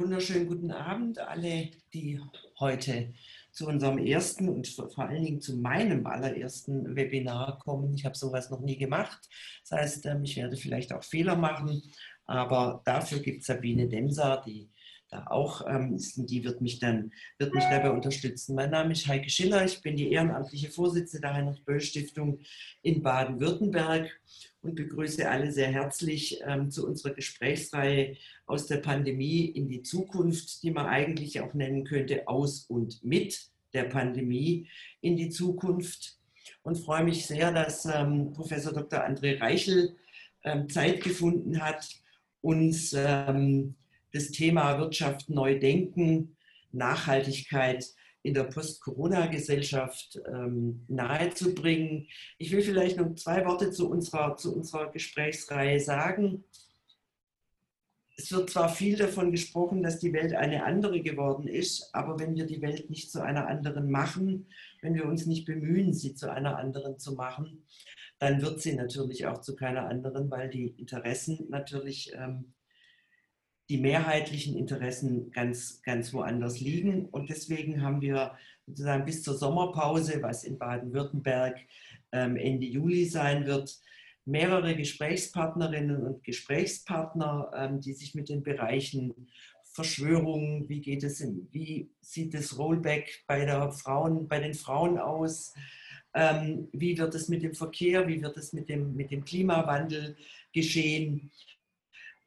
Wunderschönen guten Abend alle, die heute zu unserem ersten und vor allen Dingen zu meinem allerersten Webinar kommen. Ich habe sowas noch nie gemacht. Das heißt, ähm, ich werde vielleicht auch Fehler machen, aber dafür gibt es Sabine Demser, die da auch ähm, ist, die wird mich dann wird mich dabei unterstützen. Mein Name ist Heike Schiller, ich bin die ehrenamtliche Vorsitzende der Heinrich-Böll-Stiftung in Baden-Württemberg und begrüße alle sehr herzlich ähm, zu unserer Gesprächsreihe aus der Pandemie in die Zukunft, die man eigentlich auch nennen könnte aus und mit der Pandemie in die Zukunft. Und freue mich sehr, dass ähm, Professor Dr. André Reichel ähm, Zeit gefunden hat, uns ähm, das Thema Wirtschaft neu denken, Nachhaltigkeit in der Post-Corona-Gesellschaft ähm, nahezubringen. Ich will vielleicht noch zwei Worte zu unserer, zu unserer Gesprächsreihe sagen. Es wird zwar viel davon gesprochen, dass die Welt eine andere geworden ist, aber wenn wir die Welt nicht zu einer anderen machen, wenn wir uns nicht bemühen, sie zu einer anderen zu machen, dann wird sie natürlich auch zu keiner anderen, weil die Interessen natürlich ähm, die mehrheitlichen Interessen ganz, ganz woanders liegen. Und deswegen haben wir sozusagen bis zur Sommerpause, was in Baden-Württemberg ähm, Ende Juli sein wird, mehrere Gesprächspartnerinnen und Gesprächspartner, ähm, die sich mit den Bereichen Verschwörung, wie geht es, in, wie sieht das Rollback bei, der Frauen, bei den Frauen aus, ähm, wie wird es mit dem Verkehr, wie wird es mit dem, mit dem Klimawandel geschehen,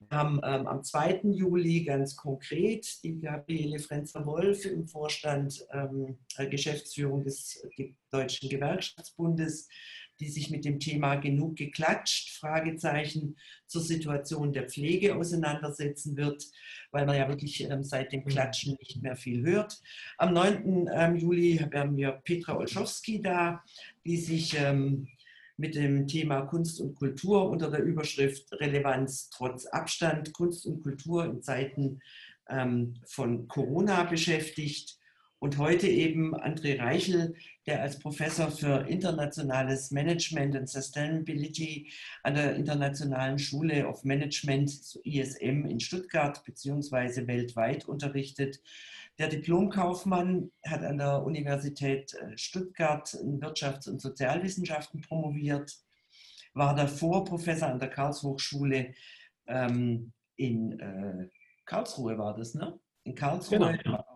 wir haben ähm, am 2. Juli ganz konkret die Gabriele Frenzer-Wolf im Vorstand ähm, Geschäftsführung des Deutschen Gewerkschaftsbundes, die sich mit dem Thema genug geklatscht, Fragezeichen zur Situation der Pflege auseinandersetzen wird, weil man ja wirklich ähm, seit dem Klatschen nicht mehr viel hört. Am 9. Ähm, Juli haben wir Petra Olschowski da, die sich ähm, mit dem Thema Kunst und Kultur unter der Überschrift Relevanz trotz Abstand, Kunst und Kultur in Zeiten ähm, von Corona beschäftigt. Und heute eben André Reichel, der als Professor für internationales Management und Sustainability an der Internationalen Schule of Management ISM in Stuttgart beziehungsweise weltweit unterrichtet der Diplomkaufmann hat an der Universität äh, Stuttgart in Wirtschafts- und Sozialwissenschaften promoviert, war davor Professor an der Karlshochschule ähm, in äh, Karlsruhe, war das, ne? In Karlsruhe. Genau.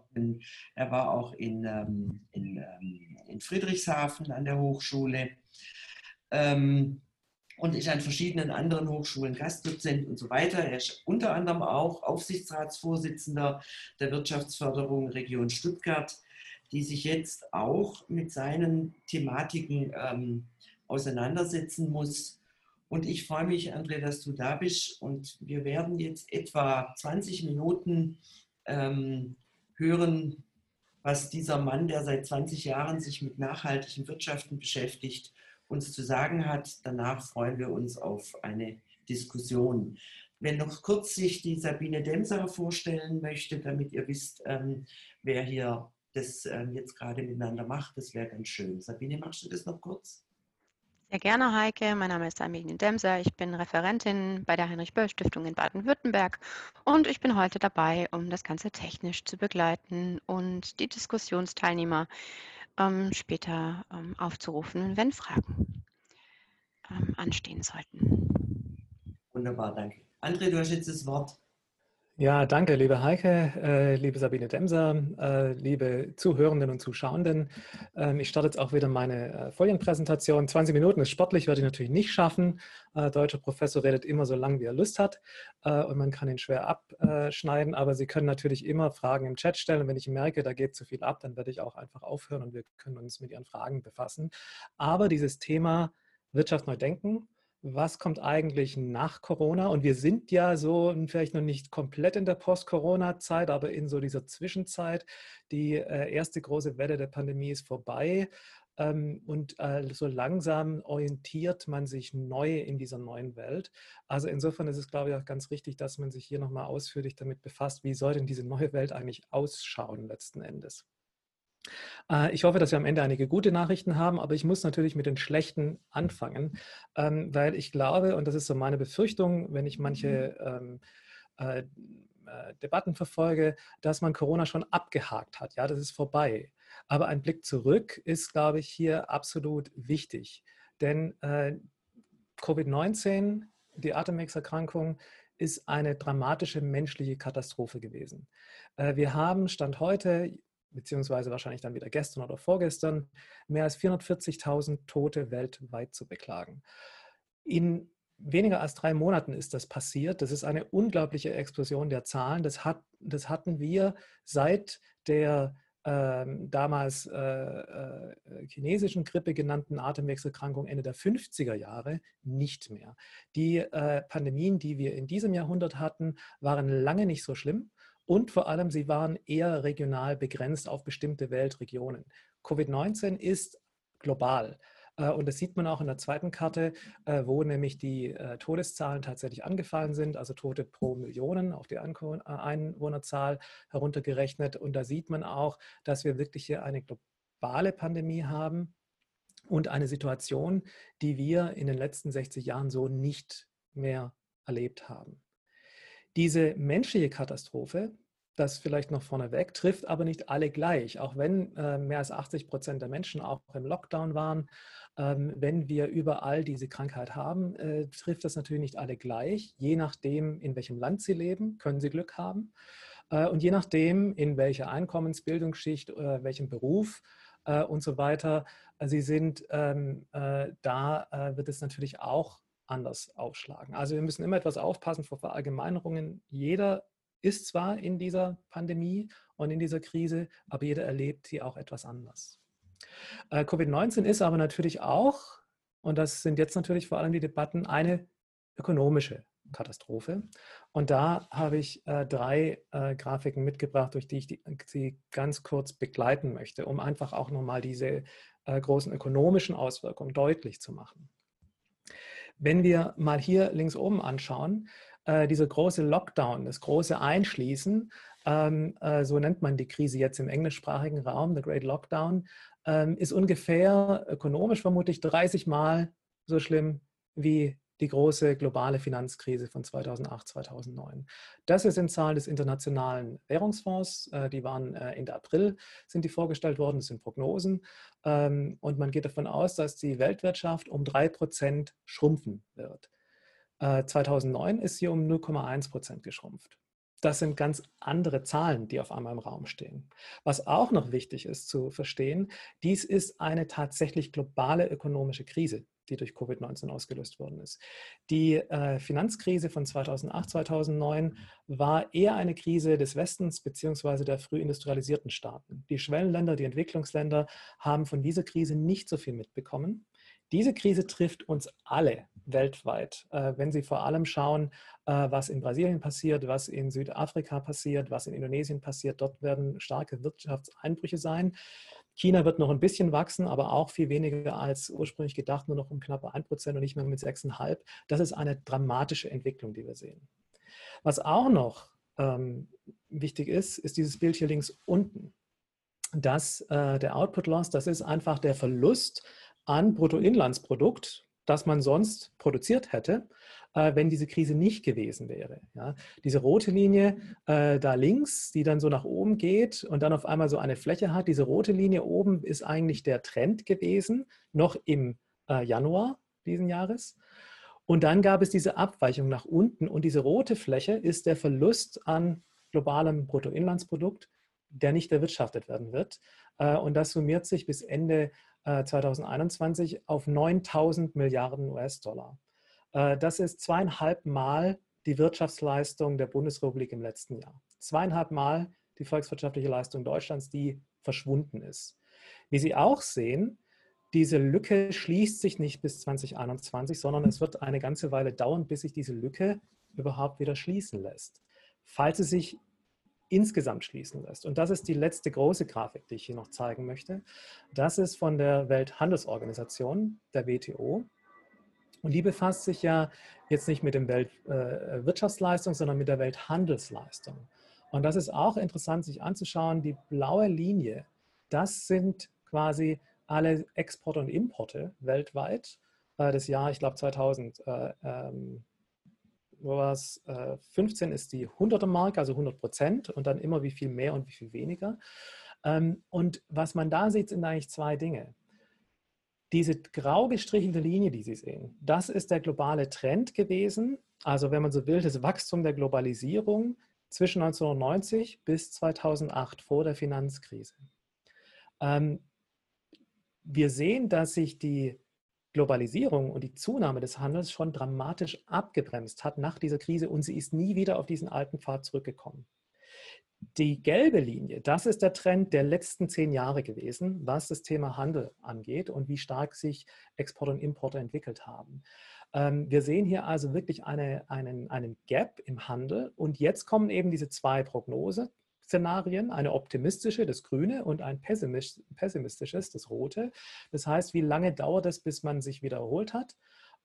Er war auch in, ähm, in, ähm, in, Friedrichshafen an der Hochschule. Ähm, und ist an verschiedenen anderen Hochschulen Gastdozent und so weiter. Er ist unter anderem auch Aufsichtsratsvorsitzender der Wirtschaftsförderung Region Stuttgart, die sich jetzt auch mit seinen Thematiken ähm, auseinandersetzen muss. Und ich freue mich, André, dass du da bist. Und wir werden jetzt etwa 20 Minuten ähm, hören, was dieser Mann, der seit 20 Jahren sich mit nachhaltigen Wirtschaften beschäftigt, uns zu sagen hat. Danach freuen wir uns auf eine Diskussion. Wenn noch kurz sich die Sabine Demser vorstellen möchte, damit ihr wisst, ähm, wer hier das ähm, jetzt gerade miteinander macht, das wäre ganz schön. Sabine, machst du das noch kurz? Sehr gerne, Heike. Mein Name ist Sabine Demser. Ich bin Referentin bei der Heinrich-Böll-Stiftung in Baden-Württemberg und ich bin heute dabei, um das Ganze technisch zu begleiten und die Diskussionsteilnehmer ähm, später ähm, aufzurufen, wenn Fragen ähm, anstehen sollten. Wunderbar, danke. André, du hast jetzt das Wort. Ja, danke, liebe Heike, äh, liebe Sabine Demser, äh, liebe Zuhörenden und Zuschauenden. Ähm, ich starte jetzt auch wieder meine äh, Folienpräsentation. 20 Minuten ist sportlich, werde ich natürlich nicht schaffen. Äh, deutscher Professor redet immer so lange, wie er Lust hat äh, und man kann ihn schwer abschneiden, aber Sie können natürlich immer Fragen im Chat stellen. Und wenn ich merke, da geht zu viel ab, dann werde ich auch einfach aufhören und wir können uns mit Ihren Fragen befassen. Aber dieses Thema Wirtschaft neu denken, was kommt eigentlich nach Corona? Und wir sind ja so vielleicht noch nicht komplett in der Post-Corona-Zeit, aber in so dieser Zwischenzeit. Die äh, erste große Welle der Pandemie ist vorbei. Ähm, und äh, so langsam orientiert man sich neu in dieser neuen Welt. Also insofern ist es, glaube ich, auch ganz richtig, dass man sich hier nochmal ausführlich damit befasst, wie soll denn diese neue Welt eigentlich ausschauen letzten Endes. Äh, ich hoffe, dass wir am Ende einige gute Nachrichten haben, aber ich muss natürlich mit den schlechten anfangen, ähm, weil ich glaube, und das ist so meine Befürchtung, wenn ich manche mhm. ähm, äh, äh, Debatten verfolge, dass man Corona schon abgehakt hat. Ja, das ist vorbei. Aber ein Blick zurück ist, glaube ich, hier absolut wichtig. Denn äh, Covid-19, die Atemwegserkrankung, ist eine dramatische menschliche Katastrophe gewesen. Wir haben Stand heute, beziehungsweise wahrscheinlich dann wieder gestern oder vorgestern, mehr als 440.000 Tote weltweit zu beklagen. In weniger als drei Monaten ist das passiert. Das ist eine unglaubliche Explosion der Zahlen. Das, hat, das hatten wir seit der ähm, damals äh, äh, chinesischen Grippe genannten Atemwegserkrankung Ende der 50er Jahre nicht mehr. Die äh, Pandemien, die wir in diesem Jahrhundert hatten, waren lange nicht so schlimm und vor allem sie waren eher regional begrenzt auf bestimmte Weltregionen. Covid-19 ist global. Äh, und das sieht man auch in der zweiten Karte, äh, wo nämlich die äh, Todeszahlen tatsächlich angefallen sind, also Tote pro Millionen auf die Einwohnerzahl heruntergerechnet. Und da sieht man auch, dass wir wirklich hier eine globale Pandemie haben und eine Situation, die wir in den letzten 60 Jahren so nicht mehr erlebt haben. Diese menschliche Katastrophe, das vielleicht noch vorneweg, trifft aber nicht alle gleich. Auch wenn äh, mehr als 80 Prozent der Menschen auch im Lockdown waren, ähm, wenn wir überall diese Krankheit haben, äh, trifft das natürlich nicht alle gleich. Je nachdem, in welchem Land sie leben, können sie Glück haben. Äh, und je nachdem, in welcher Einkommensbildungsschicht, äh, welchem Beruf äh, und so weiter äh, sie sind, ähm, äh, da wird es natürlich auch anders aufschlagen. Also wir müssen immer etwas aufpassen vor Verallgemeinerungen. Jeder ist zwar in dieser Pandemie und in dieser Krise, aber jeder erlebt sie auch etwas anders. Äh, Covid-19 ist aber natürlich auch, und das sind jetzt natürlich vor allem die Debatten, eine ökonomische Katastrophe. Und da habe ich äh, drei äh, Grafiken mitgebracht, durch die ich sie ganz kurz begleiten möchte, um einfach auch nochmal diese großen ökonomischen Auswirkungen deutlich zu machen. Wenn wir mal hier links oben anschauen, äh, dieser große Lockdown, das große Einschließen, ähm, äh, so nennt man die Krise jetzt im englischsprachigen Raum, the Great Lockdown, ähm, ist ungefähr ökonomisch vermutlich 30 Mal so schlimm wie die große globale Finanzkrise von 2008, 2009. Das sind Zahlen des Internationalen Währungsfonds. Äh, die waren äh, Ende April, sind die vorgestellt worden. Das sind Prognosen. Ähm, und man geht davon aus, dass die Weltwirtschaft um 3 Prozent schrumpfen wird. 2009 äh, ist sie um 0,1 Prozent geschrumpft. Das sind ganz andere Zahlen, die auf einmal im Raum stehen. Was auch noch wichtig ist zu verstehen, dies ist eine tatsächlich globale ökonomische Krise, die durch Covid-19 ausgelöst worden ist. Die äh, Finanzkrise von 2008, 2009 war eher eine Krise des Westens bzw. der früh industrialisierten Staaten. Die Schwellenländer, die Entwicklungsländer haben von dieser Krise nicht so viel mitbekommen. Diese Krise trifft uns alle weltweit. Äh, wenn Sie vor allem schauen, äh, was in Brasilien passiert, was in Südafrika passiert, was in Indonesien passiert, dort werden starke Wirtschaftseinbrüche sein. China wird noch ein bisschen wachsen, aber auch viel weniger als ursprünglich gedacht, nur noch um knappe 1% und nicht mehr mit 6,5. Das ist eine dramatische Entwicklung, die wir sehen. Was auch noch ähm, wichtig ist, ist dieses Bild hier links unten. Das, äh, der Output Loss, das ist einfach der Verlust an Bruttoinlandsprodukt, das man sonst produziert hätte, äh, wenn diese Krise nicht gewesen wäre. Ja? Diese rote Linie äh, da links, die dann so nach oben geht und dann auf einmal so eine Fläche hat, diese rote Linie oben ist eigentlich der Trend gewesen, noch im äh, Januar diesen Jahres. Und dann gab es diese Abweichung nach unten und diese rote Fläche ist der Verlust an globalem Bruttoinlandsprodukt, der nicht erwirtschaftet werden wird. Äh, und das summiert sich bis Ende 2021 äh, auf 9000 Milliarden US-Dollar. Äh, das ist zweieinhalb Mal die Wirtschaftsleistung der Bundesrepublik im letzten Jahr. Zweieinhalb Mal die volkswirtschaftliche Leistung Deutschlands, die verschwunden ist. Wie Sie auch sehen, diese Lücke schließt sich nicht bis 2021, sondern es wird eine ganze Weile dauern, bis sich diese Lücke überhaupt wieder schließen lässt. Falls sie sich insgesamt schließen lässt. Und das ist die letzte große Grafik, die ich hier noch zeigen möchte. Das ist von der Welthandelsorganisation, der WTO. Und die befasst sich ja jetzt nicht mit dem Weltwirtschaftsleistung, äh, sondern mit der Welthandelsleistung. Und das ist auch interessant, sich anzuschauen. Die blaue Linie, das sind quasi alle Exporte und Importe weltweit. Äh, das Jahr, ich glaube 2000. Äh, ähm, was äh, 15 ist die 100er Marke, also 100 Prozent und dann immer wie viel mehr und wie viel weniger. Ähm, und was man da sieht, sind eigentlich zwei Dinge. Diese grau gestrichelte Linie, die Sie sehen, das ist der globale Trend gewesen. Also wenn man so will, das Wachstum der Globalisierung zwischen 1990 bis 2008 vor der Finanzkrise. Ähm, wir sehen, dass sich die Globalisierung und die Zunahme des Handels schon dramatisch abgebremst hat nach dieser Krise und sie ist nie wieder auf diesen alten Pfad zurückgekommen. Die gelbe Linie, das ist der Trend der letzten zehn Jahre gewesen, was das Thema Handel angeht und wie stark sich Export und Importe entwickelt haben. Ähm, wir sehen hier also wirklich eine, einen, einen Gap im Handel und jetzt kommen eben diese zwei Prognose, Szenarien, eine optimistische, das Grüne, und ein pessimistisches, das Rote. Das heißt, wie lange dauert es, bis man sich wiederholt hat?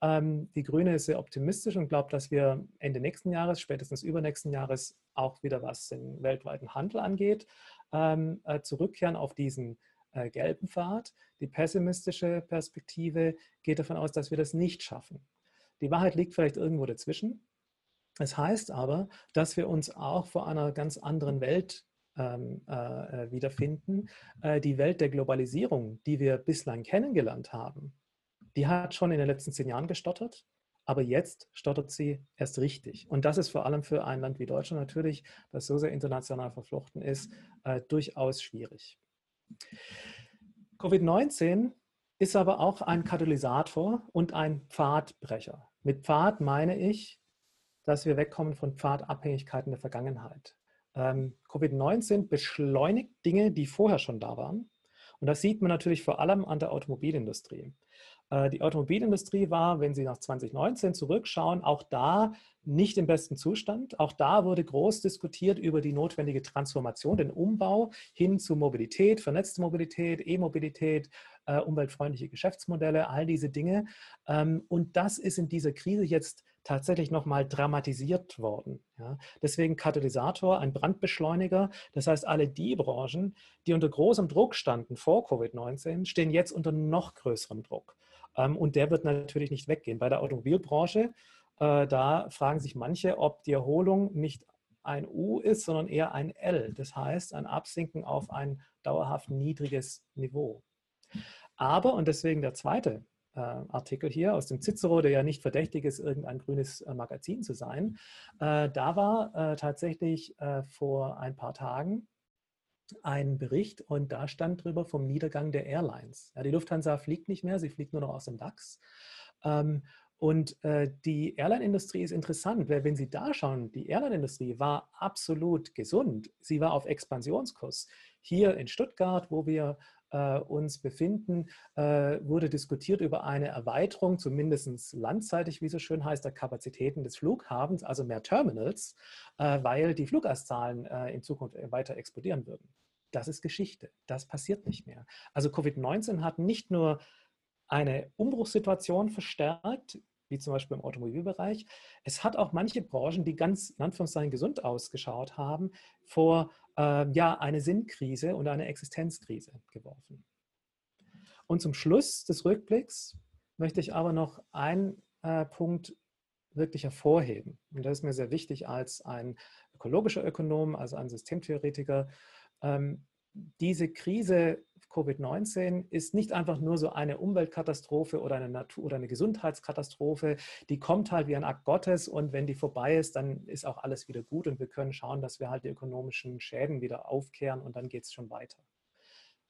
Ähm, die Grüne ist sehr optimistisch und glaubt, dass wir Ende nächsten Jahres, spätestens übernächsten Jahres, auch wieder was den weltweiten Handel angeht, ähm, äh, zurückkehren auf diesen äh, gelben Pfad. Die pessimistische Perspektive geht davon aus, dass wir das nicht schaffen. Die Wahrheit liegt vielleicht irgendwo dazwischen. Es heißt aber, dass wir uns auch vor einer ganz anderen Welt ähm, äh, äh, wiederfinden. Äh, die Welt der Globalisierung, die wir bislang kennengelernt haben, die hat schon in den letzten zehn Jahren gestottert, aber jetzt stottert sie erst richtig. Und das ist vor allem für ein Land wie Deutschland natürlich, das so sehr international verflochten ist, äh, durchaus schwierig. Covid-19 ist aber auch ein Katalysator und ein Pfadbrecher. Mit Pfad meine ich, dass wir wegkommen von Pfadabhängigkeiten der Vergangenheit. Ähm, Covid-19 beschleunigt Dinge, die vorher schon da waren. Und das sieht man natürlich vor allem an der Automobilindustrie. Äh, die Automobilindustrie war, wenn Sie nach 2019 zurückschauen, auch da nicht im besten Zustand. Auch da wurde groß diskutiert über die notwendige Transformation, den Umbau hin zu Mobilität, vernetzte Mobilität, E-Mobilität, äh, umweltfreundliche Geschäftsmodelle, all diese Dinge. Ähm, und das ist in dieser Krise jetzt tatsächlich nochmal dramatisiert worden. Ja. Deswegen Katalysator, ein Brandbeschleuniger. Das heißt, alle die Branchen, die unter großem Druck standen vor Covid-19, stehen jetzt unter noch größerem Druck. Ähm, und der wird natürlich nicht weggehen. Bei der Automobilbranche, äh, da fragen sich manche, ob die Erholung nicht ein U ist, sondern eher ein L. Das heißt, ein Absinken auf ein dauerhaft niedriges Niveau. Aber, und deswegen der zweite Artikel hier aus dem Cicero, der ja nicht verdächtig ist, irgendein grünes äh, Magazin zu sein. Äh, da war äh, tatsächlich äh, vor ein paar Tagen ein Bericht und da stand drüber vom Niedergang der Airlines. Ja, die Lufthansa fliegt nicht mehr, sie fliegt nur noch aus dem DAX. Ähm, und äh, die Airline-Industrie ist interessant, weil wenn Sie da schauen, die Airline-Industrie war absolut gesund. Sie war auf Expansionskurs. Hier in Stuttgart, wo wir äh, uns befinden, äh, wurde diskutiert über eine Erweiterung, zumindest landseitig, wie so schön heißt, der Kapazitäten des Flughafens, also mehr Terminals, äh, weil die Fluggaszahlen äh, in Zukunft weiter explodieren würden. Das ist Geschichte. Das passiert nicht mehr. Also Covid-19 hat nicht nur eine Umbruchssituation verstärkt, wie zum Beispiel im Automobilbereich. Es hat auch manche Branchen, die ganz in Anführungszeichen gesund ausgeschaut haben, vor äh, ja, eine Sinnkrise und eine Existenzkrise geworfen. Und zum Schluss des Rückblicks möchte ich aber noch einen äh, Punkt wirklich hervorheben. Und das ist mir sehr wichtig als ein ökologischer Ökonom, also ein Systemtheoretiker. Ähm, diese Krise Covid-19 ist nicht einfach nur so eine Umweltkatastrophe oder eine Natur- oder eine Gesundheitskatastrophe. Die kommt halt wie ein Akt Gottes und wenn die vorbei ist, dann ist auch alles wieder gut und wir können schauen, dass wir halt die ökonomischen Schäden wieder aufkehren und dann geht es schon weiter.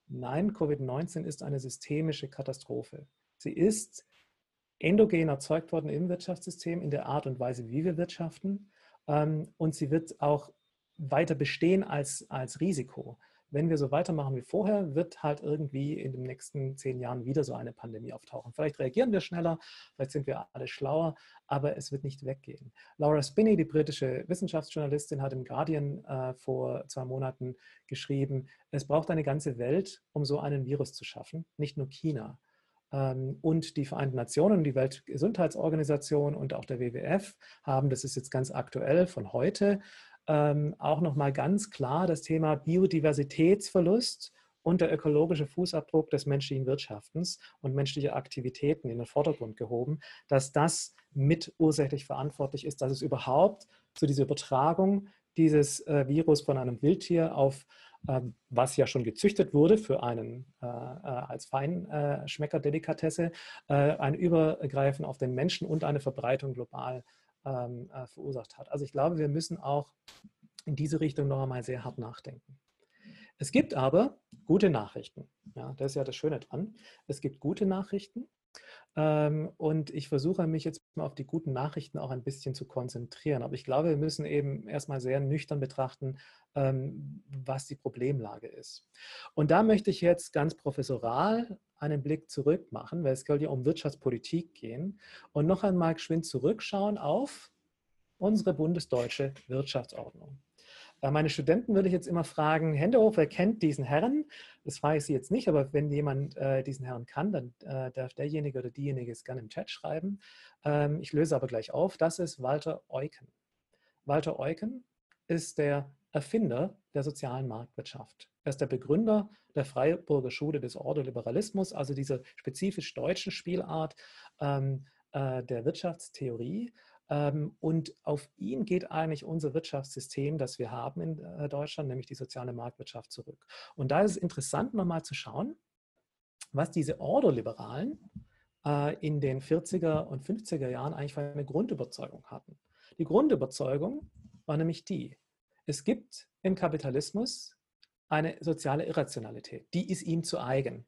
Nein, Covid-19 ist eine systemische Katastrophe. Sie ist endogen erzeugt worden im Wirtschaftssystem, in der Art und Weise, wie wir wirtschaften. Ähm, und sie wird auch weiter bestehen als, als Risiko wenn wir so weitermachen wie vorher, wird halt irgendwie in den nächsten zehn Jahren wieder so eine Pandemie auftauchen. Vielleicht reagieren wir schneller, vielleicht sind wir alle schlauer, aber es wird nicht weggehen. Laura Spinney, die britische Wissenschaftsjournalistin, hat im Guardian äh, vor zwei Monaten geschrieben, es braucht eine ganze Welt, um so einen Virus zu schaffen, nicht nur China. Ähm, und die Vereinten Nationen, die Weltgesundheitsorganisation und auch der WWF haben, das ist jetzt ganz aktuell von heute, ähm, auch nochmal ganz klar das Thema Biodiversitätsverlust und der ökologische Fußabdruck des menschlichen Wirtschaftens und menschlicher Aktivitäten in den Vordergrund gehoben, dass das mit ursächlich verantwortlich ist, dass es überhaupt zu dieser Übertragung dieses äh, Virus von einem Wildtier auf äh, was ja schon gezüchtet wurde für einen äh, äh als Feinschmecker-Delikatesse, äh, ein Übergreifen auf den Menschen und eine Verbreitung global ähm, äh, verursacht hat. Also ich glaube, wir müssen auch in diese Richtung noch einmal sehr hart nachdenken. Es gibt aber gute Nachrichten. Ja, das ist ja das Schöne dran. Es gibt gute Nachrichten. Ähm, und ich versuche mich jetzt mal auf die guten Nachrichten auch ein bisschen zu konzentrieren. Aber ich glaube, wir müssen eben erstmal sehr nüchtern betrachten, ähm, was die Problemlage ist. Und da möchte ich jetzt ganz professoral einen Blick zurück machen, weil es soll ja um Wirtschaftspolitik gehen und noch einmal geschwind zurückschauen auf unsere bundesdeutsche Wirtschaftsordnung. Äh, meine Studenten würde ich jetzt immer fragen, Hände hoch, wer kennt diesen Herrn? Das frage ich Sie jetzt nicht, aber wenn jemand äh, diesen Herrn kann, dann äh, darf derjenige oder diejenige es gerne im Chat schreiben. Ähm, ich löse aber gleich auf. Das ist Walter Eucken. Walter Eucken ist der Erfinder der sozialen Marktwirtschaft. Er ist der Begründer der Freiburger Schule des Ordoliberalismus, also dieser spezifisch deutschen Spielart ähm, äh, der Wirtschaftstheorie. Ähm, und auf ihn geht eigentlich unser Wirtschaftssystem, das wir haben in äh, Deutschland, nämlich die soziale Marktwirtschaft zurück. Und da ist es interessant, nochmal zu schauen, was diese Ordoliberalen äh, in den 40er und 50er Jahren eigentlich für eine Grundüberzeugung hatten. Die Grundüberzeugung war nämlich die, es gibt im Kapitalismus eine soziale Irrationalität, die ist ihm zu eigen.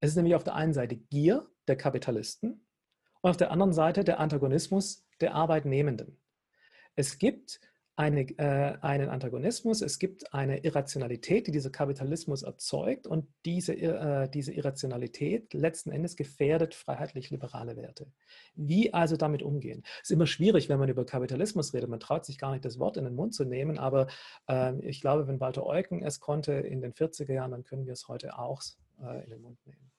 Es ist nämlich auf der einen Seite Gier der Kapitalisten und auf der anderen Seite der Antagonismus der Arbeitnehmenden. Es gibt eine, äh, einen Antagonismus, es gibt eine Irrationalität, die dieser Kapitalismus erzeugt und diese, äh, diese Irrationalität letzten Endes gefährdet freiheitlich-liberale Werte. Wie also damit umgehen? Es ist immer schwierig, wenn man über Kapitalismus redet, man traut sich gar nicht, das Wort in den Mund zu nehmen, aber äh, ich glaube, wenn Walter Eucken es konnte in den 40er Jahren, dann können wir es heute auch äh, in den Mund nehmen.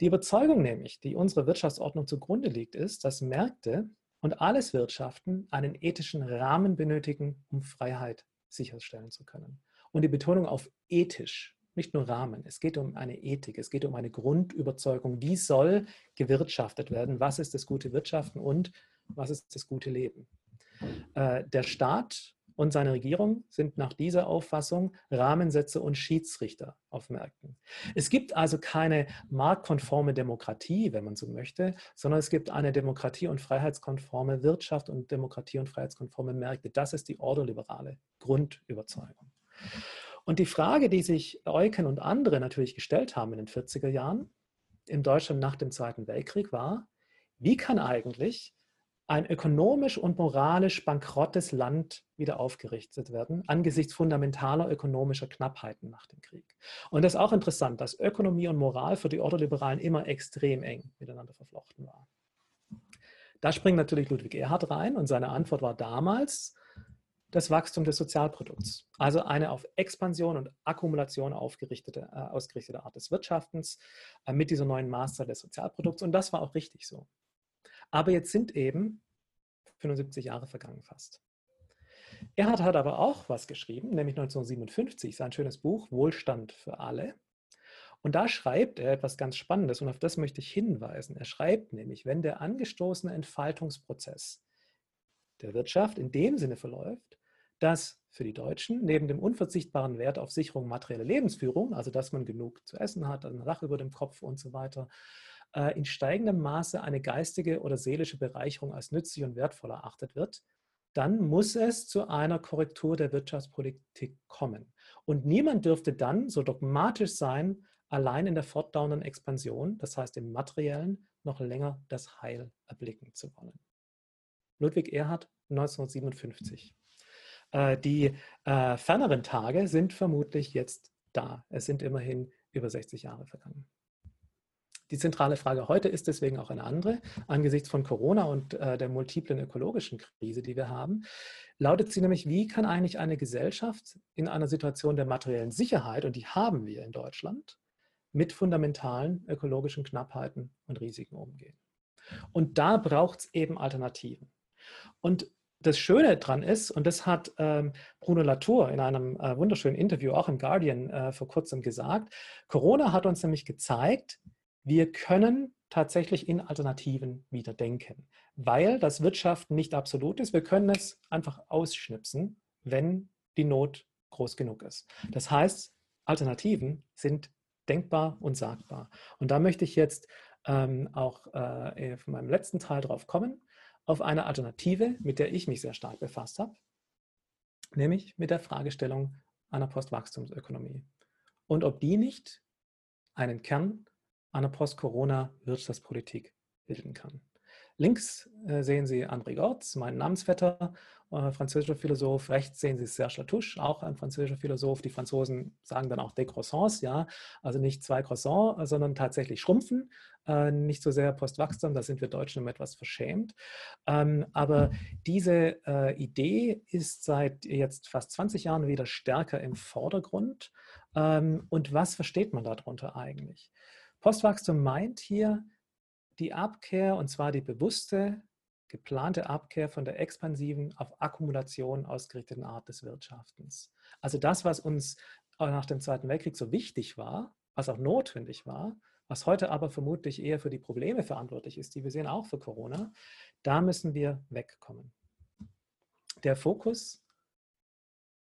Die Überzeugung nämlich, die unserer Wirtschaftsordnung zugrunde liegt, ist, dass Märkte und alles Wirtschaften einen ethischen Rahmen benötigen, um Freiheit sicherstellen zu können. Und die Betonung auf ethisch, nicht nur Rahmen. Es geht um eine Ethik, es geht um eine Grundüberzeugung. Wie soll gewirtschaftet werden? Was ist das gute Wirtschaften und was ist das gute Leben? Äh, der Staat und seine Regierung sind nach dieser Auffassung Rahmensätze und Schiedsrichter auf Märkten. Es gibt also keine marktkonforme Demokratie, wenn man so möchte, sondern es gibt eine Demokratie- und freiheitskonforme Wirtschaft und Demokratie- und freiheitskonforme Märkte. Das ist die ordoliberale Grundüberzeugung. Und die Frage, die sich Eucken und andere natürlich gestellt haben in den 40er Jahren in Deutschland nach dem Zweiten Weltkrieg war, wie kann eigentlich ein ökonomisch und moralisch bankrottes Land wieder aufgerichtet werden, angesichts fundamentaler ökonomischer Knappheiten nach dem Krieg. Und das ist auch interessant, dass Ökonomie und Moral für die Ordoliberalen immer extrem eng miteinander verflochten waren. Da springt natürlich Ludwig Erhard rein und seine Antwort war damals das Wachstum des Sozialprodukts, also eine auf Expansion und Akkumulation aufgerichtete, äh, ausgerichtete Art des Wirtschaftens äh, mit dieser neuen Maßzahl des Sozialprodukts. Und das war auch richtig so. Aber jetzt sind eben 75 Jahre vergangen fast. Erhard hat aber auch was geschrieben, nämlich 1957, sein schönes Buch Wohlstand für alle. Und da schreibt er etwas ganz Spannendes und auf das möchte ich hinweisen. Er schreibt nämlich, wenn der angestoßene Entfaltungsprozess der Wirtschaft in dem Sinne verläuft, dass für die Deutschen neben dem unverzichtbaren Wert auf Sicherung materieller Lebensführung, also dass man genug zu essen hat, ein Dach über dem Kopf und so weiter, in steigendem Maße eine geistige oder seelische Bereicherung als nützlich und wertvoll erachtet wird, dann muss es zu einer Korrektur der Wirtschaftspolitik kommen. Und niemand dürfte dann so dogmatisch sein, allein in der fortdauernden Expansion, das heißt im materiellen, noch länger das Heil erblicken zu wollen. Ludwig Erhard 1957. Äh, die äh, ferneren Tage sind vermutlich jetzt da. Es sind immerhin über 60 Jahre vergangen. Die zentrale Frage heute ist deswegen auch eine andere. Angesichts von Corona und äh, der multiplen ökologischen Krise, die wir haben, lautet sie nämlich, wie kann eigentlich eine Gesellschaft in einer Situation der materiellen Sicherheit, und die haben wir in Deutschland, mit fundamentalen ökologischen Knappheiten und Risiken umgehen? Und da braucht es eben Alternativen. Und das Schöne dran ist, und das hat ähm, Bruno Latour in einem äh, wunderschönen Interview auch im Guardian äh, vor kurzem gesagt, Corona hat uns nämlich gezeigt, wir können tatsächlich in Alternativen wieder denken, weil das Wirtschaften nicht absolut ist. Wir können es einfach ausschnipsen, wenn die Not groß genug ist. Das heißt, Alternativen sind denkbar und sagbar. Und da möchte ich jetzt ähm, auch äh, von meinem letzten Teil drauf kommen, auf eine Alternative, mit der ich mich sehr stark befasst habe, nämlich mit der Fragestellung einer Postwachstumsökonomie. Und ob die nicht einen Kern einer Post-Corona-Wirtschaftspolitik bilden kann. Links äh, sehen Sie André Gortz, mein Namensvetter, äh, französischer Philosoph. Rechts sehen Sie Serge Latouche, auch ein französischer Philosoph. Die Franzosen sagen dann auch Décroissance, ja, also nicht zwei Croissants, sondern tatsächlich schrumpfen, äh, nicht so sehr Postwachstum, da sind wir Deutschen immer etwas verschämt. Ähm, aber diese äh, Idee ist seit jetzt fast 20 Jahren wieder stärker im Vordergrund. Ähm, und was versteht man darunter eigentlich? Postwachstum meint hier, die Abkehr, und zwar die bewusste, geplante Abkehr von der expansiven auf Akkumulation ausgerichteten Art des Wirtschaftens. Also das, was uns nach dem Zweiten Weltkrieg so wichtig war, was auch notwendig war, was heute aber vermutlich eher für die Probleme verantwortlich ist, die wir sehen auch für Corona, da müssen wir wegkommen. Der Fokus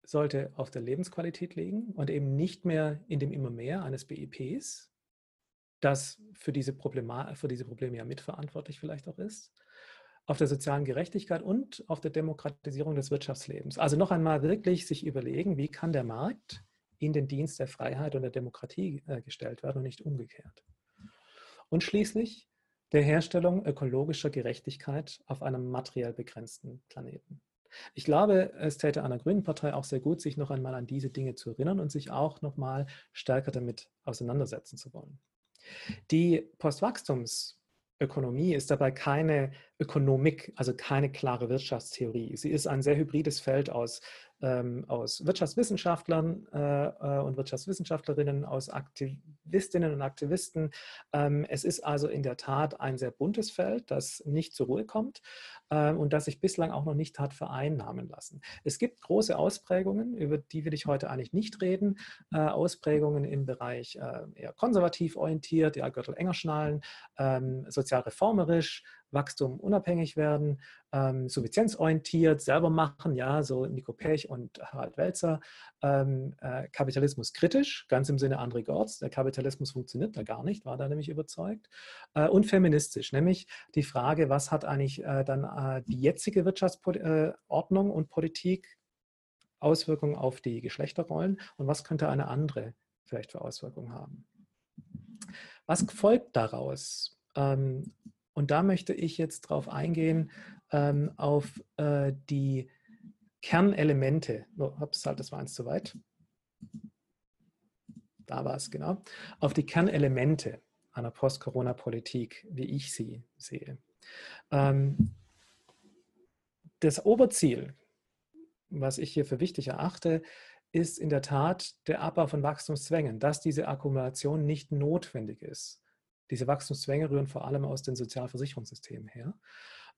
sollte auf der Lebensqualität liegen und eben nicht mehr in dem immer mehr eines BIPs, das für diese, Problema für diese Probleme ja mitverantwortlich vielleicht auch ist, auf der sozialen Gerechtigkeit und auf der Demokratisierung des Wirtschaftslebens. Also noch einmal wirklich sich überlegen, wie kann der Markt in den Dienst der Freiheit und der Demokratie äh, gestellt werden und nicht umgekehrt. Und schließlich der Herstellung ökologischer Gerechtigkeit auf einem materiell begrenzten Planeten. Ich glaube, es täte einer Grünen Partei auch sehr gut, sich noch einmal an diese Dinge zu erinnern und sich auch noch mal stärker damit auseinandersetzen zu wollen. Die Postwachstumsökonomie ist dabei keine Ökonomik, also keine klare Wirtschaftstheorie. Sie ist ein sehr hybrides Feld aus ähm, aus Wirtschaftswissenschaftlern äh, äh, und Wirtschaftswissenschaftlerinnen, aus Aktivistinnen und Aktivisten. Ähm, es ist also in der Tat ein sehr buntes Feld, das nicht zur Ruhe kommt äh, und das sich bislang auch noch nicht hat vereinnahmen lassen. Es gibt große Ausprägungen, über die will ich heute eigentlich nicht reden. Äh, Ausprägungen im Bereich äh, eher konservativ orientiert, ja, Gürtel enger schnallen, ähm, sozial reformerisch, Wachstum unabhängig werden, ähm, suffizienzorientiert, selber machen, ja, so Nico Pech und Harald Welzer, ähm, äh, Kapitalismus kritisch, ganz im Sinne André Gortz, der Kapitalismus funktioniert da gar nicht, war da nämlich überzeugt, äh, und feministisch, nämlich die Frage, was hat eigentlich äh, dann äh, die jetzige Wirtschaftsordnung äh, und Politik Auswirkungen auf die Geschlechterrollen und was könnte eine andere vielleicht für Auswirkungen haben. Was folgt daraus? Ähm, und da möchte ich jetzt drauf eingehen, ähm, auf äh, die Kernelemente. Oh, ups, halt, das war eins zu weit. Da war es, genau. Auf die Kernelemente einer Post-Corona-Politik, wie ich sie sehe. Ähm, das Oberziel, was ich hier für wichtig erachte, ist in der Tat der Abbau von Wachstumszwängen, dass diese Akkumulation nicht notwendig ist. Diese Wachstumszwänge rühren vor allem aus den Sozialversicherungssystemen her,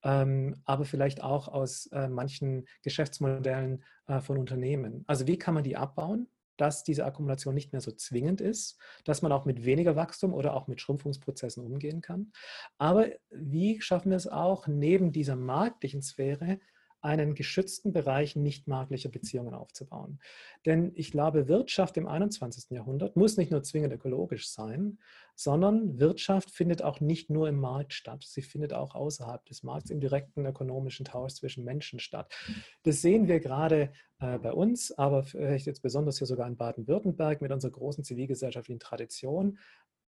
ähm, aber vielleicht auch aus äh, manchen Geschäftsmodellen äh, von Unternehmen. Also wie kann man die abbauen? dass diese Akkumulation nicht mehr so zwingend ist, dass man auch mit weniger Wachstum oder auch mit Schrumpfungsprozessen umgehen kann. Aber wie schaffen wir es auch, neben dieser marktlichen Sphäre einen geschützten Bereich nichtmarktlicher Beziehungen aufzubauen. Denn ich glaube, Wirtschaft im 21. Jahrhundert muss nicht nur zwingend ökologisch sein, sondern Wirtschaft findet auch nicht nur im Markt statt. Sie findet auch außerhalb des Markts im direkten ökonomischen Tausch zwischen Menschen statt. Das sehen wir gerade äh, bei uns, aber vielleicht jetzt besonders hier sogar in Baden-Württemberg mit unserer großen zivilgesellschaftlichen Tradition.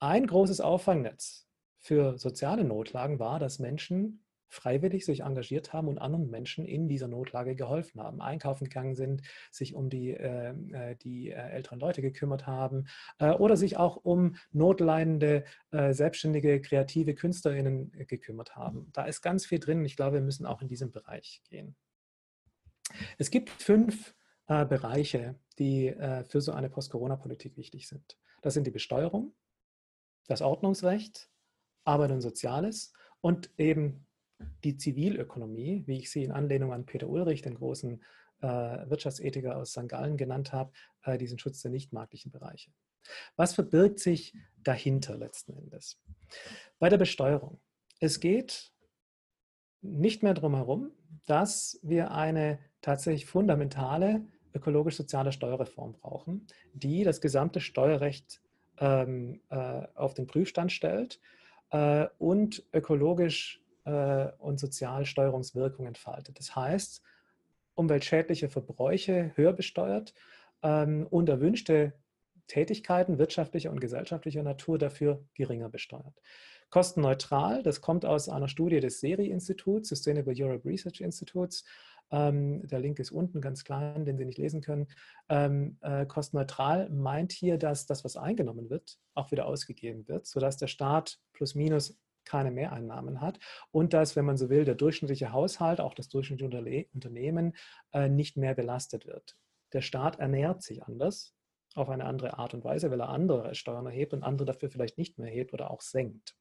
Ein großes Auffangnetz für soziale Notlagen war, dass Menschen freiwillig sich engagiert haben und anderen Menschen in dieser Notlage geholfen haben, einkaufen gegangen sind, sich um die, ähm, äh, die äh, älteren Leute gekümmert haben äh, oder sich auch um notleidende, äh, selbstständige, kreative KünstlerInnen äh, gekümmert haben. Da ist ganz viel drin. Ich glaube, wir müssen auch in diesem Bereich gehen. Es gibt fünf äh, Bereiche, die für so eine Post-Corona-Politik wichtig sind. Das sind die Besteuerung, das Ordnungsrecht, Arbeit und Soziales und eben die Zivilökonomie, wie ich sie in Anlehnung an Peter Ulrich, den großen äh, Wirtschaftsethiker aus St. Gallen genannt habe, äh, diesen Schutz der nichtmarktlichen Bereiche. Was verbirgt sich dahinter letzten Endes? Bei der Besteuerung. Es geht nicht mehr darum herum, dass wir eine tatsächlich fundamentale ökologisch-soziale Steuerreform brauchen, die das gesamte Steuerrecht ähm, äh, auf den Prüfstand stellt äh, und ökologisch äh, und sozial Steuerungswirkung entfaltet. Das heißt, umweltschädliche Verbräuche höher besteuert ähm, und erwünschte Tätigkeiten wirtschaftlicher und gesellschaftlicher Natur dafür geringer besteuert. Kostenneutral, das kommt aus einer Studie des SERI-Instituts, Sustainable Europe Research Institutes. Ähm, der Link ist unten ganz klein, den Sie nicht lesen können. Ähm, äh, kostenneutral meint hier, dass das, was eingenommen wird, auch wieder ausgegeben wird, sodass der Staat plus minus keine Mehreinnahmen hat und dass, wenn man so will, der durchschnittliche Haushalt, auch das durchschnittliche Unternehmen äh, nicht mehr belastet wird. Der Staat ernährt sich anders, auf eine andere Art und Weise, weil er andere Steuern erhebt und andere dafür vielleicht nicht mehr erhebt oder auch senkt.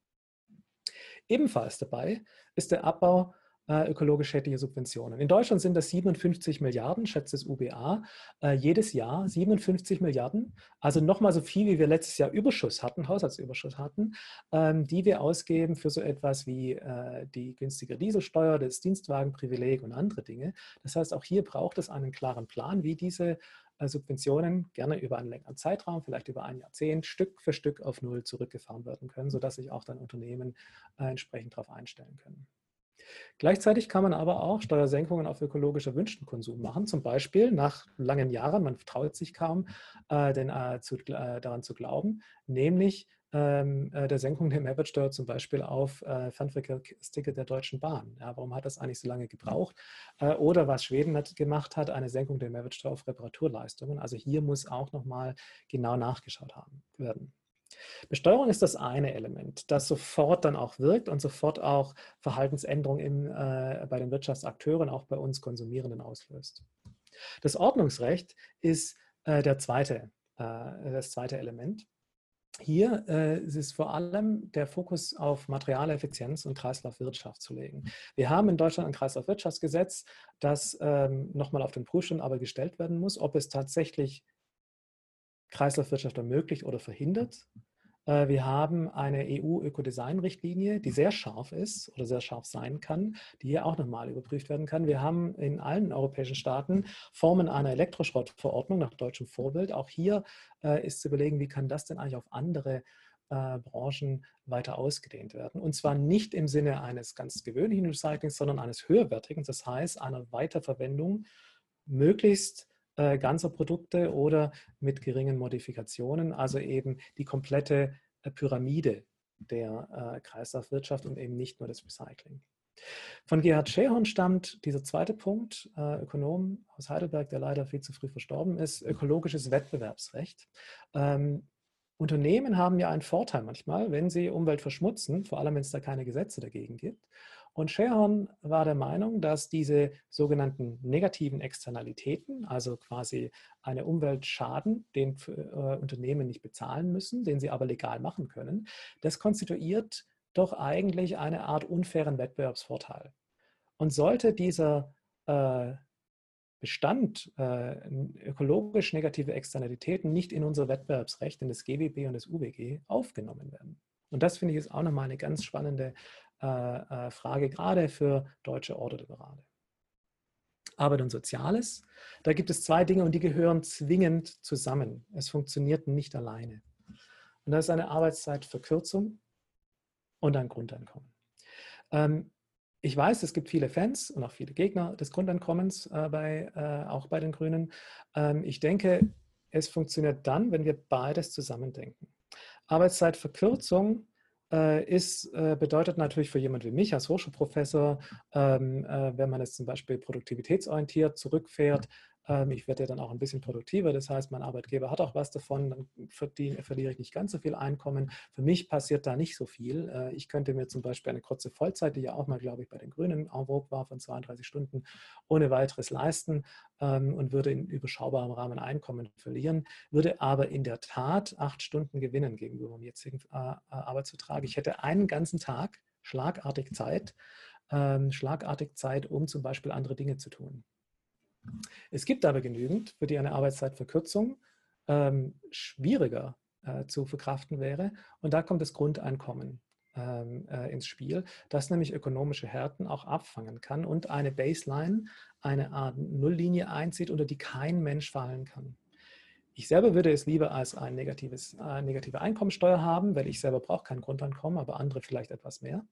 Ebenfalls dabei ist der Abbau äh, ökologisch schädliche Subventionen. In Deutschland sind das 57 Milliarden, schätzt das UBA, äh, jedes Jahr 57 Milliarden, also nochmal so viel, wie wir letztes Jahr Überschuss hatten, Haushaltsüberschuss hatten, ähm, die wir ausgeben für so etwas wie äh, die günstige Dieselsteuer, das Dienstwagenprivileg und andere Dinge. Das heißt, auch hier braucht es einen klaren Plan, wie diese äh, Subventionen gerne über einen längeren Zeitraum, vielleicht über ein Jahrzehnt, Stück für Stück auf Null zurückgefahren werden können, sodass sich auch dann Unternehmen äh, entsprechend darauf einstellen können. Gleichzeitig kann man aber auch Steuersenkungen auf ökologisch erwünschten Konsum machen, zum Beispiel nach langen Jahren, man traut sich kaum, äh, denn, äh, zu, äh, daran zu glauben, nämlich ähm, äh, der Senkung der Mehrwertsteuer zum Beispiel auf äh, Fernverkehrsticket der Deutschen Bahn. Ja, warum hat das eigentlich so lange gebraucht? Äh, oder was Schweden hat, gemacht hat, eine Senkung der Mehrwertsteuer auf Reparaturleistungen. Also hier muss auch nochmal genau nachgeschaut haben, werden. Besteuerung ist das eine Element, das sofort dann auch wirkt und sofort auch Verhaltensänderungen in, äh, bei den Wirtschaftsakteuren, auch bei uns Konsumierenden auslöst. Das Ordnungsrecht ist äh, der zweite, äh, das zweite Element. Hier äh, ist vor allem der Fokus auf Materialeffizienz und Kreislaufwirtschaft zu legen. Wir haben in Deutschland ein Kreislaufwirtschaftsgesetz, das ähm, nochmal auf den Prüfstand aber gestellt werden muss, ob es tatsächlich Kreislaufwirtschaft ermöglicht oder verhindert. Äh, wir haben eine EU-Ökodesign-Richtlinie, die sehr scharf ist oder sehr scharf sein kann, die hier auch nochmal überprüft werden kann. Wir haben in allen europäischen Staaten Formen einer Elektroschrottverordnung nach deutschem Vorbild. Auch hier äh, ist zu überlegen, wie kann das denn eigentlich auf andere äh, Branchen weiter ausgedehnt werden. Und zwar nicht im Sinne eines ganz gewöhnlichen Recyclings, sondern eines höherwertigen, das heißt einer Weiterverwendung möglichst äh, ganzer Produkte oder mit geringen Modifikationen, also eben die komplette äh, Pyramide der äh, Kreislaufwirtschaft und eben nicht nur das Recycling. Von Gerhard Schähorn stammt dieser zweite Punkt, Ökonom aus Heidelberg, der leider viel zu früh verstorben ist, ökologisches Wettbewerbsrecht. Ähm, Unternehmen haben ja einen Vorteil manchmal, wenn sie Umwelt verschmutzen, vor allem wenn es da keine Gesetze dagegen gibt. Und Scherhorn war der Meinung, dass diese sogenannten negativen Externalitäten, also quasi eine Umweltschaden, den äh, Unternehmen nicht bezahlen müssen, den sie aber legal machen können, das konstituiert doch eigentlich eine Art unfairen Wettbewerbsvorteil. Und sollte dieser äh, Bestand äh, ökologisch negative Externalitäten nicht in unser Wettbewerbsrecht, in das GWB und das UWG aufgenommen werden. Und das finde ich ist auch nochmal eine ganz spannende äh, äh, Frage, gerade für deutsche Orderliberale. Arbeit und Soziales, da gibt es zwei Dinge und die gehören zwingend zusammen. Es funktioniert nicht alleine. Und das ist eine Arbeitszeitverkürzung und ein Grundeinkommen. Ähm, ich weiß, es gibt viele Fans und auch viele Gegner des Grundeinkommens, äh, bei, äh, auch bei den Grünen. Ähm, ich denke, es funktioniert dann, wenn wir beides zusammendenken. Arbeitszeitverkürzung ist, äh, bedeutet natürlich für jemand wie mich als Hochschulprofessor, ähm, äh, wenn man es zum Beispiel produktivitätsorientiert zurückfährt, ich werde ja dann auch ein bisschen produktiver, das heißt, mein Arbeitgeber hat auch was davon, dann verdiene, verliere ich nicht ganz so viel Einkommen. Für mich passiert da nicht so viel. Äh, ich könnte mir zum Beispiel eine kurze Vollzeit, die ja auch mal, glaube ich, bei den Grünen en vogue war, von 32 Stunden ohne weiteres leisten ähm, und würde in überschaubarem Rahmen Einkommen verlieren, würde aber in der Tat acht Stunden gewinnen gegenüber dem jetzigen äh, äh, Arbeitsvertrag. Ich hätte einen ganzen Tag schlagartig Zeit, ähm, schlagartig Zeit, um zum Beispiel andere Dinge zu tun. Es gibt aber genügend, für die eine Arbeitszeitverkürzung ähm, schwieriger äh, zu verkraften wäre. Und da kommt das Grundeinkommen ähm, äh, ins Spiel, das nämlich ökonomische Härten auch abfangen kann und eine Baseline, eine Art Nulllinie einzieht, unter die kein Mensch fallen kann. Ich selber würde es lieber als ein negatives, äh, negative Einkommensteuer haben, weil ich selber brauche kein Grundeinkommen, aber andere vielleicht etwas mehr.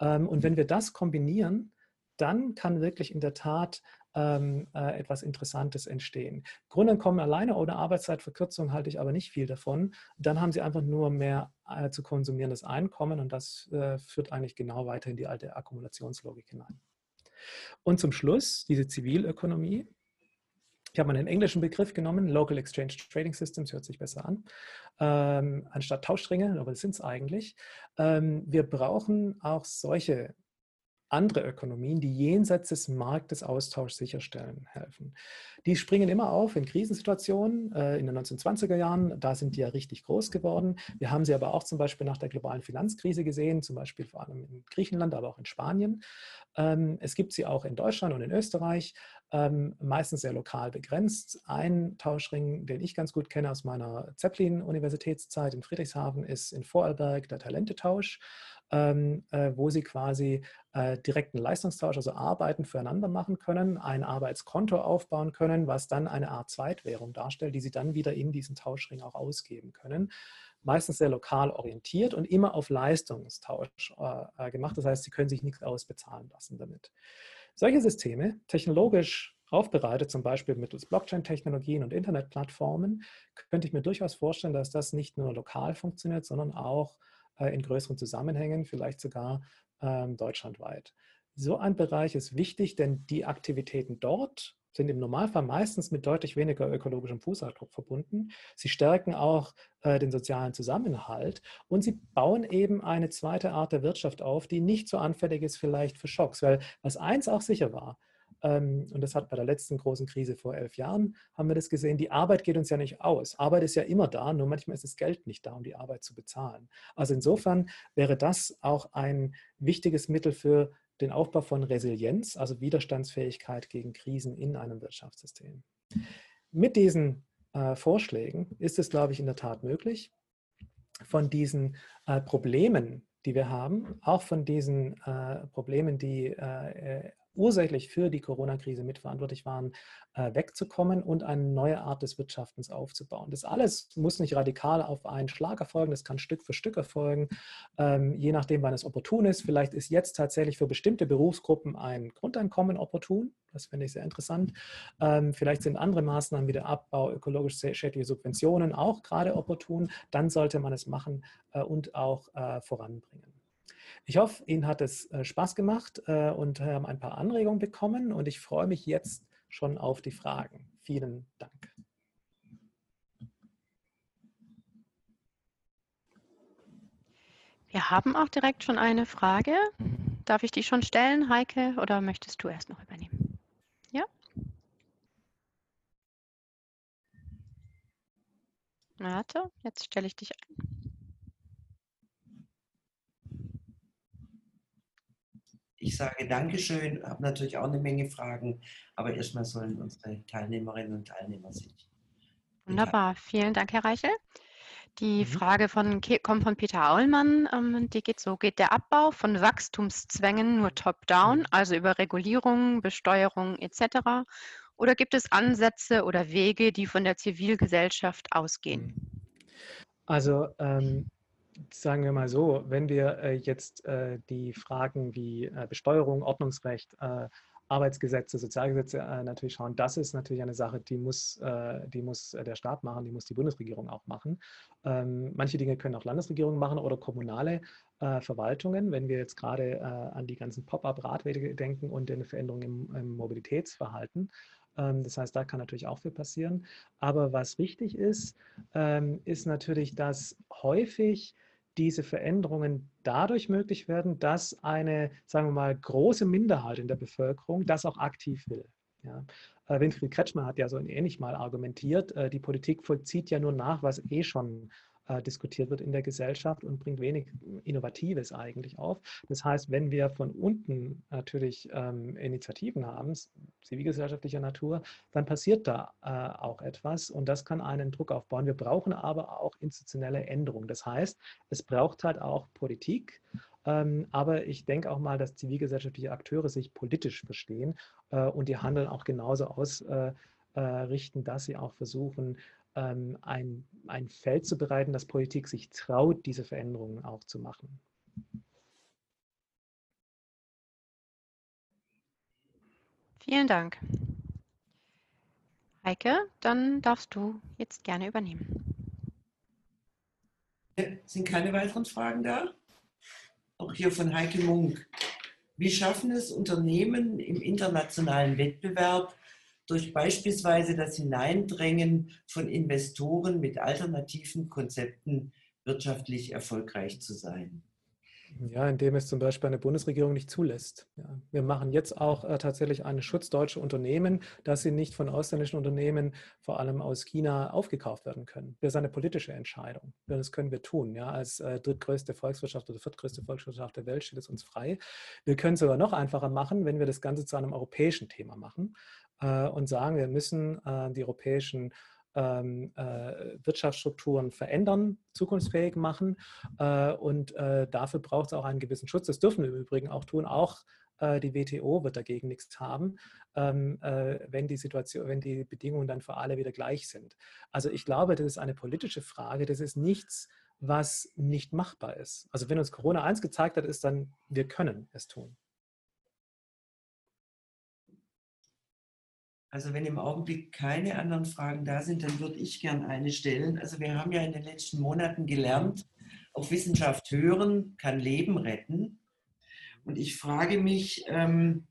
Ähm, und wenn wir das kombinieren, dann kann wirklich in der Tat ähm, äh, etwas Interessantes entstehen. Grundeinkommen alleine ohne Arbeitszeitverkürzung halte ich aber nicht viel davon. Dann haben sie einfach nur mehr äh, zu konsumierendes Einkommen und das äh, führt eigentlich genau weiter in die alte Akkumulationslogik hinein. Und zum Schluss diese Zivilökonomie. Ich habe mal einen englischen Begriff genommen, Local Exchange Trading Systems, hört sich besser an, ähm, anstatt Tauschringe, aber das sind es eigentlich. Ähm, wir brauchen auch solche andere Ökonomien, die jenseits des Marktes Austausch sicherstellen helfen. Die springen immer auf in Krisensituationen. Äh, in den 1920er Jahren, da sind die ja richtig groß geworden. Wir haben sie aber auch zum Beispiel nach der globalen Finanzkrise gesehen, zum Beispiel vor allem in Griechenland, aber auch in Spanien. Ähm, es gibt sie auch in Deutschland und in Österreich, ähm, meistens sehr lokal begrenzt. Ein Tauschring, den ich ganz gut kenne aus meiner Zeppelin-Universitätszeit in Friedrichshafen, ist in Vorarlberg der Talentetausch ähm, äh, wo sie quasi äh, direkten Leistungstausch, also Arbeiten füreinander machen können, ein Arbeitskonto aufbauen können, was dann eine Art Zweitwährung darstellt, die sie dann wieder in diesen Tauschring auch ausgeben können. Meistens sehr lokal orientiert und immer auf Leistungstausch äh, äh gemacht. Das heißt, sie können sich nichts ausbezahlen lassen damit. Solche Systeme, technologisch aufbereitet, zum Beispiel mittels Blockchain-Technologien und Internetplattformen, könnte ich mir durchaus vorstellen, dass das nicht nur lokal funktioniert, sondern auch in größeren Zusammenhängen, vielleicht sogar ähm, deutschlandweit. So ein Bereich ist wichtig, denn die Aktivitäten dort sind im Normalfall meistens mit deutlich weniger ökologischem Fußabdruck verbunden. Sie stärken auch äh, den sozialen Zusammenhalt und sie bauen eben eine zweite Art der Wirtschaft auf, die nicht so anfällig ist vielleicht für Schocks. Weil was eins auch sicher war, und das hat bei der letzten großen Krise vor elf Jahren, haben wir das gesehen, die Arbeit geht uns ja nicht aus. Arbeit ist ja immer da, nur manchmal ist das Geld nicht da, um die Arbeit zu bezahlen. Also insofern wäre das auch ein wichtiges Mittel für den Aufbau von Resilienz, also Widerstandsfähigkeit gegen Krisen in einem Wirtschaftssystem. Mit diesen äh, Vorschlägen ist es, glaube ich, in der Tat möglich, von diesen äh, Problemen, die wir haben, auch von diesen äh, Problemen, die äh, ursächlich für die Corona-Krise mitverantwortlich waren, äh, wegzukommen und eine neue Art des Wirtschaftens aufzubauen. Das alles muss nicht radikal auf einen Schlag erfolgen, das kann Stück für Stück erfolgen, ähm, je nachdem, wann es opportun ist. Vielleicht ist jetzt tatsächlich für bestimmte Berufsgruppen ein Grundeinkommen opportun. Das finde ich sehr interessant. Ähm, vielleicht sind andere Maßnahmen wie der Abbau ökologisch schädlicher Subventionen auch gerade opportun. Dann sollte man es machen äh, und auch äh, voranbringen. Ich hoffe, Ihnen hat es äh, Spaß gemacht äh, und haben ein paar Anregungen bekommen und ich freue mich jetzt schon auf die Fragen. Vielen Dank. Wir haben auch direkt schon eine Frage. Darf ich die schon stellen, Heike, oder möchtest du erst noch übernehmen? Ja? Warte, jetzt stelle ich dich ein. Ich sage Dankeschön, habe natürlich auch eine Menge Fragen, aber erstmal sollen unsere Teilnehmerinnen und Teilnehmer sich. Wunderbar, vielen Dank, Herr Reichel. Die mhm. Frage von, kommt von Peter Aulmann, ähm, die geht so, geht der Abbau von Wachstumszwängen nur top-down, mhm. also über Regulierung, Besteuerung etc., oder gibt es Ansätze oder Wege, die von der Zivilgesellschaft ausgehen? Also ähm, sagen wir mal so, wenn wir äh, jetzt äh, die Fragen wie äh, Besteuerung, Ordnungsrecht, Arbeitsgesetze, Sozialgesetze natürlich schauen, das ist natürlich eine Sache, die muss, die muss der Staat machen, die muss die Bundesregierung auch machen. Ähm, manche Dinge können auch Landesregierungen machen oder kommunale Verwaltungen, wenn wir jetzt gerade an die ganzen Pop-up-Radwege denken und den Veränderungen im, im Mobilitätsverhalten. Ähm, das heißt, da kann natürlich auch viel passieren. Aber was wichtig ist, ähm, ist natürlich, dass häufig diese Veränderungen dadurch möglich werden, dass eine, sagen wir mal, große Minderheit in der Bevölkerung das auch aktiv will. Ja. Äh, Winfried Kretschmer hat ja so ähnlich mal argumentiert, äh, die Politik vollzieht ja nur nach, was eh schon äh, diskutiert wird in der Gesellschaft und bringt wenig Innovatives eigentlich auf. Das heißt, wenn wir von unten natürlich ähm, Initiativen haben, zivilgesellschaftlicher Natur, dann passiert da äh, auch etwas und das kann einen Druck aufbauen. Wir brauchen aber auch institutionelle Änderungen. Das heißt, es braucht halt auch Politik. Ähm, aber ich denke auch mal, dass zivilgesellschaftliche Akteure sich politisch verstehen äh, und die Handeln auch genauso ausrichten, dass sie auch versuchen, ähm, ein, ein Feld zu bereiten, dass Politik sich traut, diese Veränderungen auch zu machen. Vielen Dank. Heike, dann darfst du jetzt gerne übernehmen. Sind keine weiteren Fragen da? Auch hier von Heike Munk. Wie schaffen es Unternehmen im internationalen Wettbewerb, durch beispielsweise das Hineindrängen von Investoren mit alternativen Konzepten wirtschaftlich erfolgreich zu sein. Ja, indem es zum Beispiel eine Bundesregierung nicht zulässt. Ja, wir machen jetzt auch äh, tatsächlich einen Schutz deutscher Unternehmen, dass sie nicht von ausländischen Unternehmen, vor allem aus China, aufgekauft werden können. Das ist eine politische Entscheidung. Das können wir tun. Ja, als äh, drittgrößte Volkswirtschaft oder viertgrößte Volkswirtschaft der Welt steht es uns frei. Wir können es sogar noch einfacher machen, wenn wir das Ganze zu einem europäischen Thema machen äh, und sagen, wir müssen äh, die europäischen ähm, äh, Wirtschaftsstrukturen verändern, zukunftsfähig machen. Äh, und äh, dafür braucht es auch einen gewissen Schutz. Das dürfen wir im Übrigen auch tun. Auch äh, die WTO wird dagegen nichts haben, ähm, wenn die Situation, wenn die Bedingungen dann für alle wieder gleich sind. Also ich glaube, das ist eine politische Frage. Das ist nichts, was nicht machbar ist. Also wenn uns Corona eins gezeigt hat, ist dann, wir können es tun. Also wenn im Augenblick keine anderen Fragen da sind, dann würde ich gern eine stellen. Also wir haben ja in den letzten Monaten gelernt, auf Wissenschaft hören kann Leben retten. Und ich frage mich, ähm,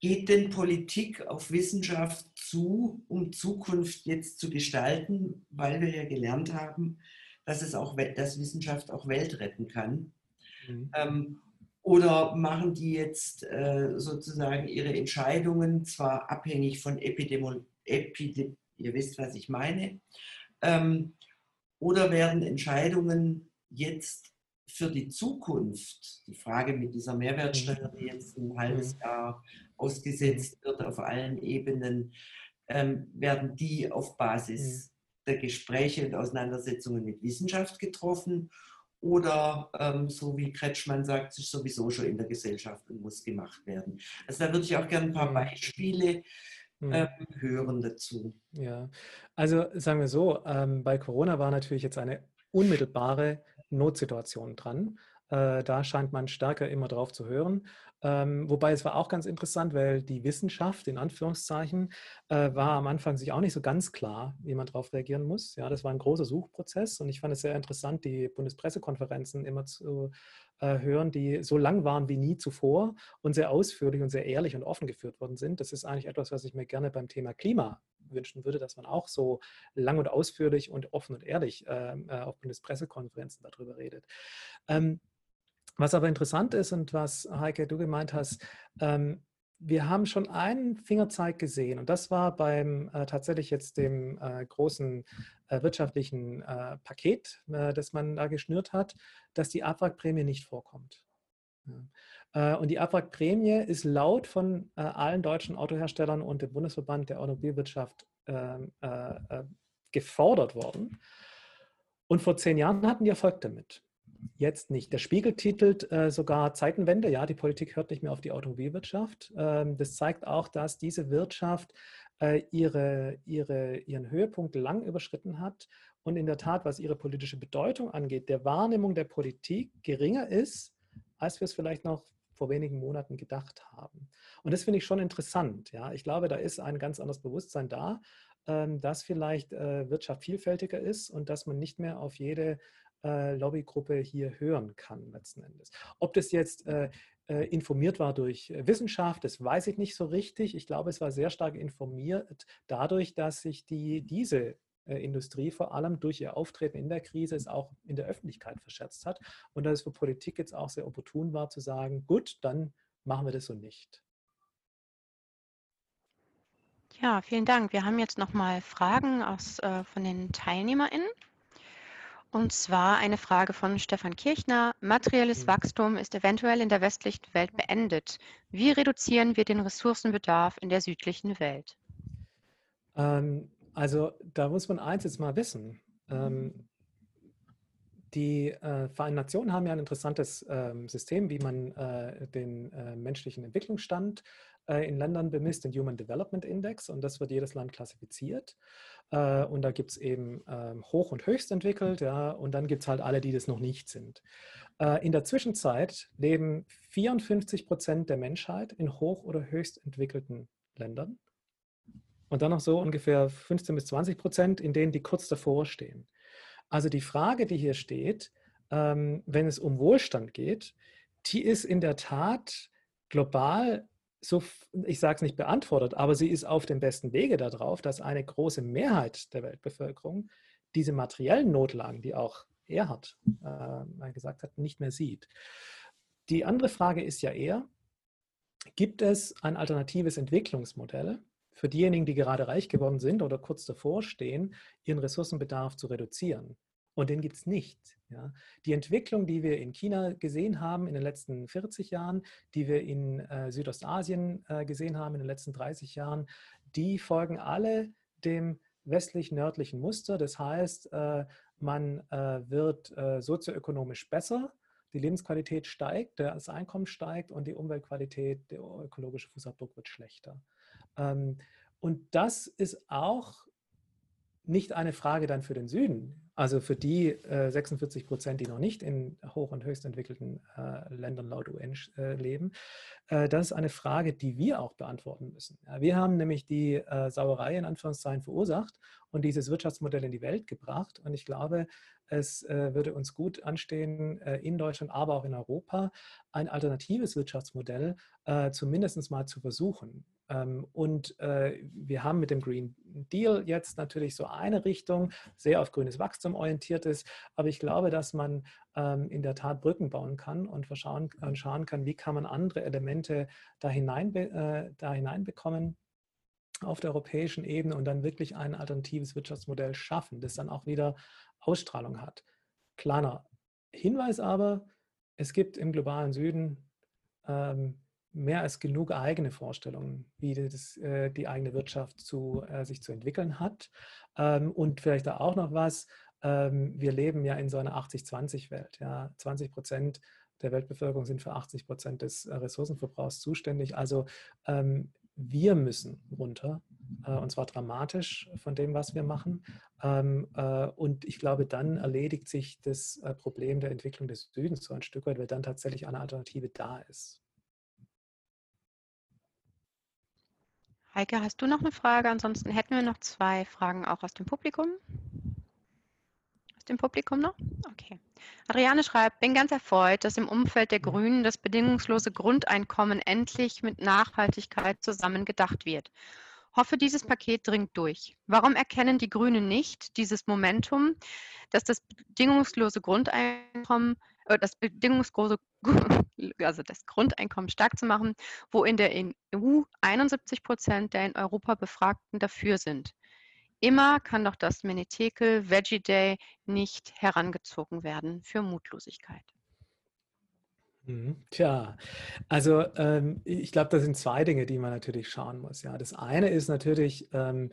geht denn Politik auf Wissenschaft zu, um Zukunft jetzt zu gestalten, weil wir ja gelernt haben, dass es auch, dass Wissenschaft auch Welt retten kann? Mhm. Ähm, oder machen die jetzt äh, sozusagen ihre Entscheidungen zwar abhängig von Epidemie, Epidem ihr wisst, was ich meine, ähm, oder werden Entscheidungen jetzt für die Zukunft, die Frage mit dieser Mehrwertsteuer, die jetzt ein halbes mhm. Jahr ausgesetzt wird auf allen Ebenen, ähm, werden die auf Basis mhm. der Gespräche und Auseinandersetzungen mit Wissenschaft getroffen oder ähm, so wie Kretschmann sagt, ist sowieso schon in der Gesellschaft und muss gemacht werden. Also da würde ich auch gerne ein paar. Beispiele mhm. ähm, hören dazu. Ja, also sagen wir so, ähm, bei Corona war natürlich jetzt eine unmittelbare Notsituation dran. Äh, da scheint man stärker immer drauf zu hören. Ähm, wobei es war auch ganz interessant, weil die Wissenschaft, in Anführungszeichen, äh, war am Anfang sich auch nicht so ganz klar, wie man darauf reagieren muss. Ja, das war ein großer Suchprozess und ich fand es sehr interessant, die Bundespressekonferenzen immer zu äh, hören, die so lang waren wie nie zuvor und sehr ausführlich und sehr ehrlich und offen geführt worden sind. Das ist eigentlich etwas, was ich mir gerne beim Thema Klima wünschen würde, dass man auch so lang und ausführlich und offen und ehrlich ähm, äh, auf Bundespressekonferenzen darüber redet. Ähm, was aber interessant ist und was Heike, du gemeint hast, ähm, wir haben schon einen Fingerzeig gesehen und das war beim äh, tatsächlich jetzt dem äh, großen äh, wirtschaftlichen äh, Paket, äh, das man da geschnürt hat, dass die Abwrackprämie nicht vorkommt. Ja. Äh, und die Abwrackprämie ist laut von allen deutschen Autoherstellern und dem Bundesverband der Automobilwirtschaft ähm, gefordert worden. Und vor zehn Jahren hatten die Erfolg damit. Jetzt nicht. Der Spiegel titelt äh, sogar Zeitenwende. Ja, die Politik hört nicht mehr auf die Automobilwirtschaft. Ähm, das zeigt auch, dass diese Wirtschaft äh, ihre, ihre, ihren Höhepunkt lang überschritten hat und in der Tat, was ihre politische Bedeutung angeht, der Wahrnehmung der Politik geringer ist, als wir es vielleicht noch vor wenigen Monaten gedacht haben. Und das finde ich schon interessant. Ja, ich glaube, da ist ein ganz anderes Bewusstsein da, ähm, dass vielleicht äh, Wirtschaft vielfältiger ist und dass man nicht mehr auf jede Lobbygruppe hier hören kann letzten Endes. Ob das jetzt äh, äh informiert war durch äh, Wissenschaft, das weiß ich nicht so richtig. Ich glaube, es war sehr stark informiert dadurch, dass sich die, diese äh, Industrie vor allem durch ihr Auftreten in der Krise es auch in der Öffentlichkeit verschätzt hat und dass es für Politik jetzt auch sehr opportun war zu sagen, gut, dann machen wir das so nicht. Ja, vielen Dank. Wir haben jetzt noch mal Fragen aus, äh, von den TeilnehmerInnen. Und zwar eine Frage von Stefan Kirchner. Materielles mhm. Wachstum ist eventuell in der westlichen Welt beendet. Wie reduzieren wir den Ressourcenbedarf in der südlichen Welt? Ähm, also da muss man eins jetzt mal wissen. Ähm, die äh, Vereinten Nationen haben ja ein interessantes ähm, System, wie man äh, den äh, menschlichen Entwicklungsstand in Ländern bemisst, den Human Development Index, und das wird jedes Land klassifiziert. Äh, und da gibt es eben ähm, hoch- und höchst entwickelt, ja, und dann gibt es halt alle, die das noch nicht sind. Äh, in der Zwischenzeit leben 54 Prozent der Menschheit in hoch- oder höchst entwickelten Ländern. Und dann noch so ungefähr 15 bis 20 Prozent, in denen die kurz davor stehen. Also die Frage, die hier steht, ähm, wenn es um Wohlstand geht, die ist in der Tat global so, ich sage es nicht beantwortet, aber sie ist auf dem besten Wege darauf, dass eine große Mehrheit der Weltbevölkerung diese materiellen Notlagen, die auch Erhard äh, gesagt hat, nicht mehr sieht. Die andere Frage ist ja eher, gibt es ein alternatives Entwicklungsmodell für diejenigen, die gerade reich geworden sind oder kurz davor stehen, ihren Ressourcenbedarf zu reduzieren? Und den gibt es nicht. Ja. Die Entwicklung, die wir in China gesehen haben in den letzten 40 Jahren, die wir in äh, Südostasien äh, gesehen haben in den letzten 30 Jahren, die folgen alle dem westlich-nördlichen Muster. Das heißt, äh, man äh, wird äh, sozioökonomisch besser, die Lebensqualität steigt, das Einkommen steigt und die Umweltqualität, der ökologische Fußabdruck wird schlechter. Ähm, und das ist auch nicht eine Frage dann für den Süden. Also für die äh, 46 Prozent, die noch nicht in hoch- und höchst entwickelten äh, Ländern laut UN äh, leben, äh, das ist eine Frage, die wir auch beantworten müssen. Ja, wir haben nämlich die äh, Sauerei in Anführungszeichen verursacht und dieses Wirtschaftsmodell in die Welt gebracht. Und ich glaube, es äh, würde uns gut anstehen, in Deutschland, aber auch in Europa, ein alternatives Wirtschaftsmodell zumindest mal zu versuchen. Ähm, und äh, wir haben mit dem Green Deal jetzt natürlich so eine Richtung, sehr auf grünes Wachstum orientiert ist. Aber ich glaube, dass man ähm, in der Tat Brücken bauen kann und schauen, schauen kann, wie kann man andere Elemente da, hinein, äh, da hineinbekommen auf der europäischen Ebene und dann wirklich ein alternatives Wirtschaftsmodell schaffen, das dann auch wieder Ausstrahlung hat. Kleiner Hinweis aber, es gibt im globalen Süden ähm, mehr als genug eigene Vorstellungen, wie das, äh, die eigene Wirtschaft zu, äh, sich zu entwickeln hat. Ähm, und vielleicht da auch noch was, ähm, wir leben ja in so einer 80-20-Welt. Ja? 20 Prozent der Weltbevölkerung sind für 80 Prozent des äh, Ressourcenverbrauchs zuständig. Also ähm, wir müssen runter, äh, und zwar dramatisch von dem, was wir machen. Ähm, äh, und ich glaube, dann erledigt sich das äh, Problem der Entwicklung des Südens so ein Stück weit, weil dann tatsächlich eine Alternative da ist. Heike, hast du noch eine Frage? Ansonsten hätten wir noch zwei Fragen auch aus dem Publikum. Aus dem Publikum noch? Okay. Adriane schreibt, bin ganz erfreut, dass im Umfeld der Grünen das bedingungslose Grundeinkommen endlich mit Nachhaltigkeit zusammengedacht wird. Hoffe, dieses Paket dringt durch. Warum erkennen die Grünen nicht dieses Momentum, dass das bedingungslose Grundeinkommen das bedingungslose, also das Grundeinkommen stark zu machen, wo in der EU 71 Prozent der in Europa Befragten dafür sind. Immer kann doch das Menetekel Veggie Day nicht herangezogen werden für Mutlosigkeit. Mhm. Tja, also ähm, ich glaube, das sind zwei Dinge, die man natürlich schauen muss. Ja, das eine ist natürlich, ähm,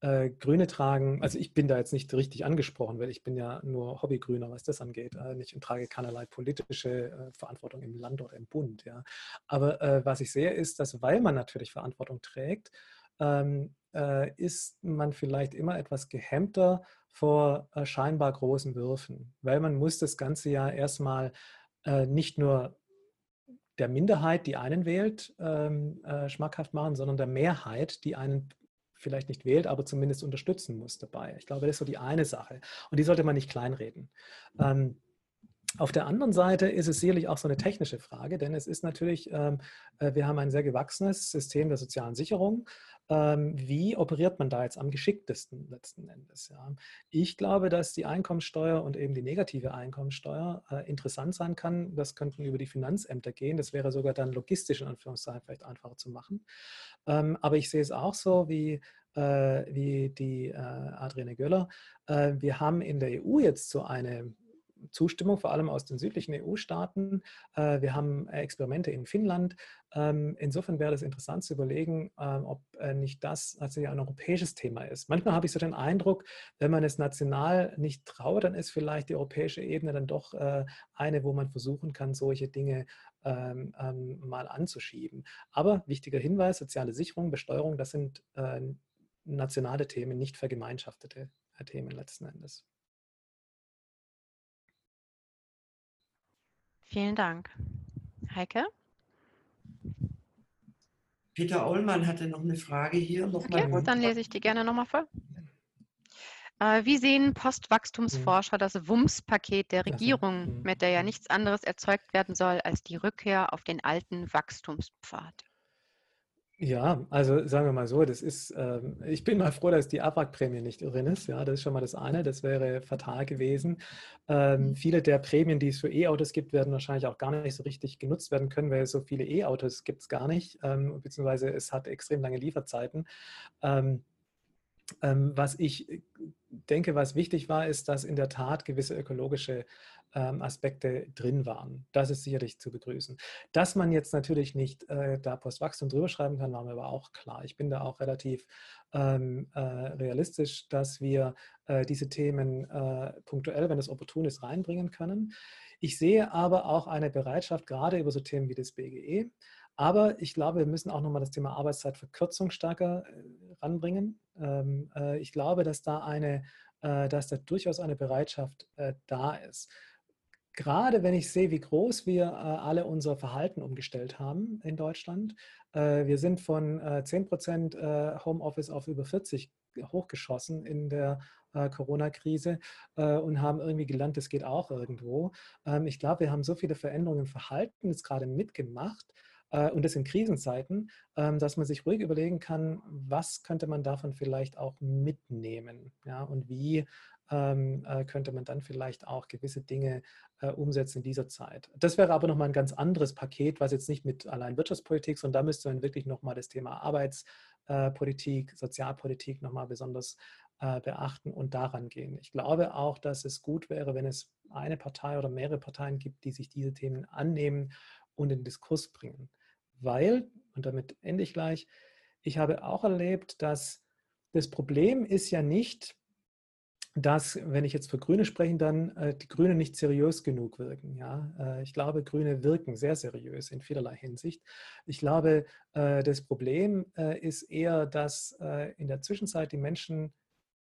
äh, Grüne tragen, also ich bin da jetzt nicht richtig angesprochen, weil ich bin ja nur Hobbygrüner, was das angeht. Äh, ich trage keinerlei politische äh, Verantwortung im Land oder im Bund. Ja. Aber äh, was ich sehe, ist, dass weil man natürlich Verantwortung trägt, ähm, äh, ist man vielleicht immer etwas gehemmter vor scheinbar großen Würfen, weil man muss das Ganze ja erstmal nicht nur der Minderheit, die einen wählt, ähm, äh, schmackhaft machen, sondern der Mehrheit, die einen vielleicht nicht wählt, aber zumindest unterstützen muss dabei. Ich glaube, das ist so die eine Sache. Und die sollte man nicht kleinreden. Ähm, auf der anderen Seite ist es sicherlich auch so eine technische Frage, denn es ist natürlich, ähm, äh, wir haben ein sehr gewachsenes System der sozialen Sicherung. Ähm, wie operiert man da jetzt am geschicktesten letzten Endes? Ja? Ich glaube, dass die Einkommensteuer und eben die negative Einkommensteuer äh, interessant sein kann. Das könnten über die Finanzämter gehen. Das wäre sogar dann logistisch in Anführungszeichen vielleicht einfacher zu machen. Ähm, aber ich sehe es auch so wie äh, wie die äh, Adrienne Göller. Äh, wir haben in der EU jetzt so eine Zustimmung, vor allem aus den südlichen EU-Staaten. Äh, wir haben Experimente in Finnland. Ähm, insofern wäre es interessant zu überlegen, ähm, ob äh, nicht das also ein europäisches Thema ist. Manchmal habe ich so den Eindruck, wenn man es national nicht traut, dann ist vielleicht die europäische Ebene dann doch äh, eine, wo man versuchen kann, solche Dinge ähm, mal anzuschieben. Aber wichtiger Hinweis, soziale Sicherung, Besteuerung, das sind nationale Themen, nicht vergemeinschaftete Themen letzten Endes. Vielen Dank. Heike? Peter Ollmann hatte noch eine Frage hier. Noch okay, gut, dann lese ich die gerne nochmal vor. Äh, wie sehen Postwachstumsforscher das WUMS-Paket der Regierung, mhm. mit der ja nichts anderes erzeugt werden soll als die Rückkehr auf den alten Wachstumspfad? Ja, also sagen wir mal so, das ist, ähm, ich bin mal froh, dass die AWAC-Prämie nicht drin ist. Ja, das ist schon mal das eine, das wäre fatal gewesen. Ähm, mhm. viele der Prämien, die es für E-Autos gibt, werden wahrscheinlich auch gar nicht so richtig genutzt werden können, weil so viele E-Autos gibt es gar nicht, ähm, beziehungsweise es hat extrem lange Lieferzeiten. Ähm, ähm, was ich denke, was wichtig war, ist, dass in der Tat gewisse ökologische ähm, Aspekte drin waren. Das ist sicherlich zu begrüßen. Dass man jetzt natürlich nicht äh, da Postwachstum drüber schreiben kann, war mir aber auch klar. Ich bin da auch relativ ähm, äh, realistisch, dass wir äh, diese Themen äh, punktuell, wenn es opportun ist, reinbringen können. Ich sehe aber auch eine Bereitschaft, gerade über so Themen wie das BGE, aber ich glaube, wir müssen auch nochmal das Thema Arbeitszeitverkürzung stärker äh, ranbringen. Ähm, äh, ich glaube, dass da eine, dass da durchaus eine Bereitschaft da ist gerade wenn ich sehe, wie groß wir äh, alle unser Verhalten umgestellt haben in Deutschland, äh, wir sind von äh, 10% äh, Homeoffice auf über 40 hochgeschossen in der Corona-Krise und haben irgendwie gelernt, das geht auch irgendwo. Ähm, ich glaube, wir haben so viele Veränderungen im Verhalten jetzt gerade mitgemacht, und das in Krisenzeiten, ähm, dass man sich ruhig überlegen kann, was könnte man davon vielleicht auch mitnehmen ja, und wie ähm, äh, könnte man dann vielleicht auch gewisse Dinge äh, umsetzen in dieser Zeit. Das wäre aber nochmal ein ganz anderes Paket, was jetzt nicht mit allein Wirtschaftspolitik, sondern da müsste man wirklich nochmal das Thema Arbeitspolitik, äh, Sozialpolitik nochmal besonders äh, beachten und daran gehen. Ich glaube auch, dass es gut wäre, wenn es eine Partei oder mehrere Parteien gibt, die sich diese Themen annehmen und in den Diskurs bringen. Weil, und damit ende ich gleich, ich habe auch erlebt, dass das Problem ist ja nicht, dass, wenn ich jetzt für Grüne spreche, dann äh, die Grüne nicht seriös genug wirken. Ja? Äh, ich glaube, Grüne wirken sehr seriös in vielerlei Hinsicht. Ich glaube, äh, das Problem äh, ist eher, dass äh, in der Zwischenzeit die Menschen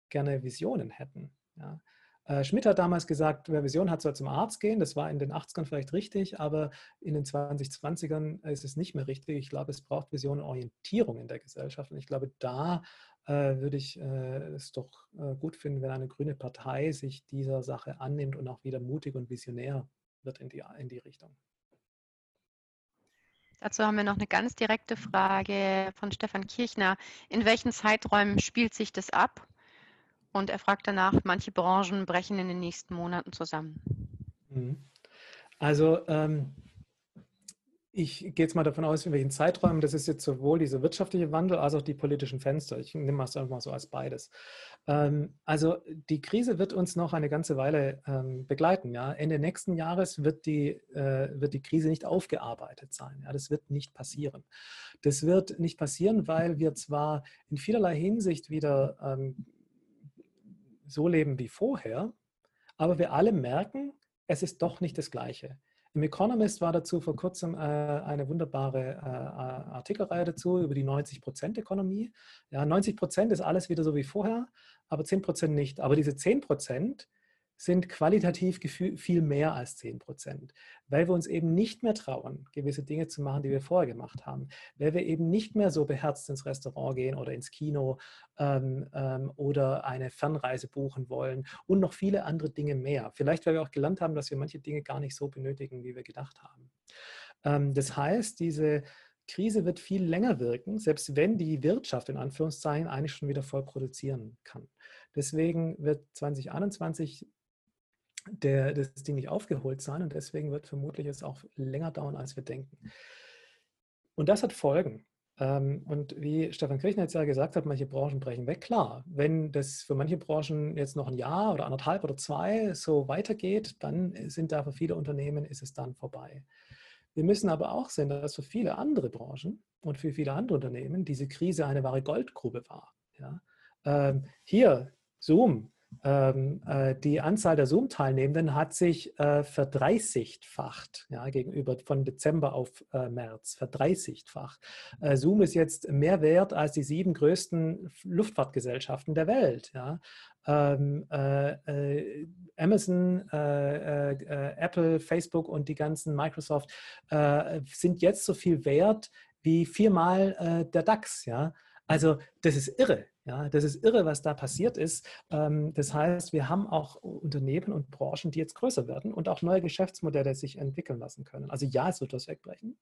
gerne Visionen hätten. Ja? Äh, Schmidt hat damals gesagt, wer Vision hat, soll zum Arzt gehen. Das war in den 80ern vielleicht richtig, aber in den 2020ern ist es nicht mehr richtig. Ich glaube, es braucht Vision und Orientierung in der Gesellschaft. Und ich glaube, da äh, würde ich äh, es doch äh, gut finden, wenn eine grüne Partei sich dieser Sache annimmt und auch wieder mutig und visionär wird in die, in die Richtung. Dazu haben wir noch eine ganz direkte Frage von Stefan Kirchner. In welchen Zeiträumen spielt sich das ab? Und er fragt danach, manche Branchen brechen in den nächsten Monaten zusammen. Mhm. Also ähm, ich gehe jetzt mal davon aus, in welchen Zeiträumen, das ist jetzt sowohl dieser wirtschaftliche Wandel als auch die politischen Fenster. Ich nehme das einfach mal so als beides. Ähm, also die Krise wird uns noch eine ganze Weile ähm, begleiten. Ja? Ende nächsten Jahres wird die, äh, wird die Krise nicht aufgearbeitet sein. Ja? Das wird nicht passieren. Das wird nicht passieren, weil wir zwar in vielerlei Hinsicht wieder ähm, so leben wie vorher, aber wir alle merken, es ist doch nicht das Gleiche. Im Economist war dazu vor kurzem äh, eine wunderbare äh, Artikelreihe dazu über die 90%-Ökonomie. Ja, 90% ist alles wieder so wie vorher, aber 10% nicht. Aber diese 10%, sind qualitativ viel mehr als 10 Prozent, weil wir uns eben nicht mehr trauen, gewisse Dinge zu machen, die wir vorher gemacht haben, weil wir eben nicht mehr so beherzt ins Restaurant gehen oder ins Kino ähm, ähm, oder eine Fernreise buchen wollen und noch viele andere Dinge mehr. Vielleicht, weil wir auch gelernt haben, dass wir manche Dinge gar nicht so benötigen, wie wir gedacht haben. Ähm, das heißt, diese Krise wird viel länger wirken, selbst wenn die Wirtschaft in Anführungszeichen eigentlich schon wieder voll produzieren kann. Deswegen wird 2021 der, das Ding nicht aufgeholt sein und deswegen wird vermutlich es auch länger dauern, als wir denken. Und das hat Folgen. Ähm, und wie Stefan Kirchner jetzt ja gesagt hat, manche Branchen brechen weg. Klar, wenn das für manche Branchen jetzt noch ein Jahr oder anderthalb oder zwei so weitergeht, dann sind da für viele Unternehmen ist es dann vorbei. Wir müssen aber auch sehen, dass für viele andere Branchen und für viele andere Unternehmen diese Krise eine wahre Goldgrube war. Ja? Ähm, hier, Zoom, ähm, äh, die Anzahl der Zoom-Teilnehmenden hat sich äh, verdreißigfacht ja, gegenüber von Dezember auf äh, März, verdreißigfacht. Äh, Zoom ist jetzt mehr wert als die sieben größten Luftfahrtgesellschaften der Welt. Ja. Ähm, äh, äh, Amazon, Apple, Facebook und die ganzen Microsoft sind jetzt so viel wert wie viermal der DAX. Ja. Also das ist irre. Ja, das ist irre, was da passiert ist. Ähm, das heißt, wir haben auch Unternehmen und Branchen, die jetzt größer werden und auch neue Geschäftsmodelle sich entwickeln lassen können. Also ja, es wird was wegbrechen.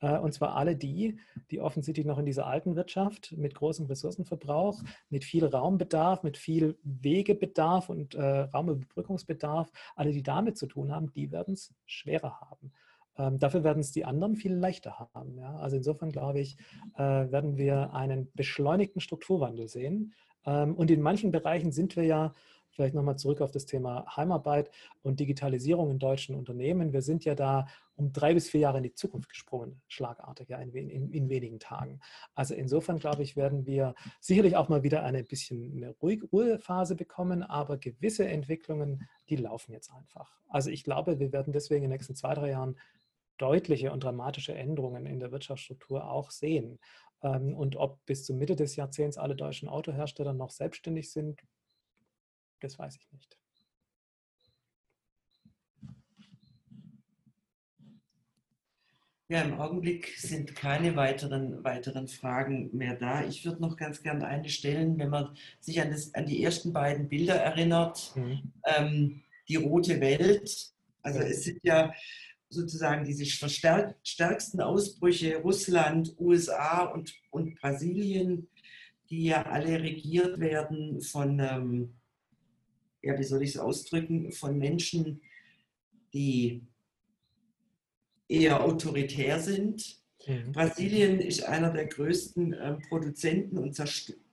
Äh, und zwar alle die, die offensichtlich noch in dieser alten Wirtschaft mit großem Ressourcenverbrauch, mit viel Raumbedarf, mit viel Wegebedarf und äh, Raumüberbrückungsbedarf, alle, die damit zu tun haben, die werden es schwerer haben. Ähm, dafür werden es die anderen viel leichter haben. Ja? Also insofern glaube ich, äh, werden wir einen beschleunigten Strukturwandel sehen. Ähm, und in manchen Bereichen sind wir ja, vielleicht nochmal zurück auf das Thema Heimarbeit und Digitalisierung in deutschen Unternehmen. Wir sind ja da um drei bis vier Jahre in die Zukunft gesprungen, schlagartig, ja, in, in, in wenigen Tagen. Also insofern glaube ich, werden wir sicherlich auch mal wieder eine bisschen eine ruhige Ruhephase bekommen, aber gewisse Entwicklungen, die laufen jetzt einfach. Also ich glaube, wir werden deswegen in den nächsten zwei, drei Jahren deutliche und dramatische Änderungen in der Wirtschaftsstruktur auch sehen. Ähm, und ob bis zur Mitte des Jahrzehnts alle deutschen Autohersteller noch selbstständig sind, das weiß ich nicht. Ja, im Augenblick sind keine weiteren, weiteren Fragen mehr da. Ich würde noch ganz gerne eine stellen, wenn man sich an, das, an die ersten beiden Bilder erinnert. Mhm. Ähm, die rote Welt. Also es sind ja sozusagen diese stärksten Ausbrüche Russland, USA und, und Brasilien, die ja alle regiert werden von, ähm, ja, wie soll ich es ausdrücken, von Menschen, die eher autoritär sind. Mhm. Brasilien ist einer der größten äh, Produzenten, und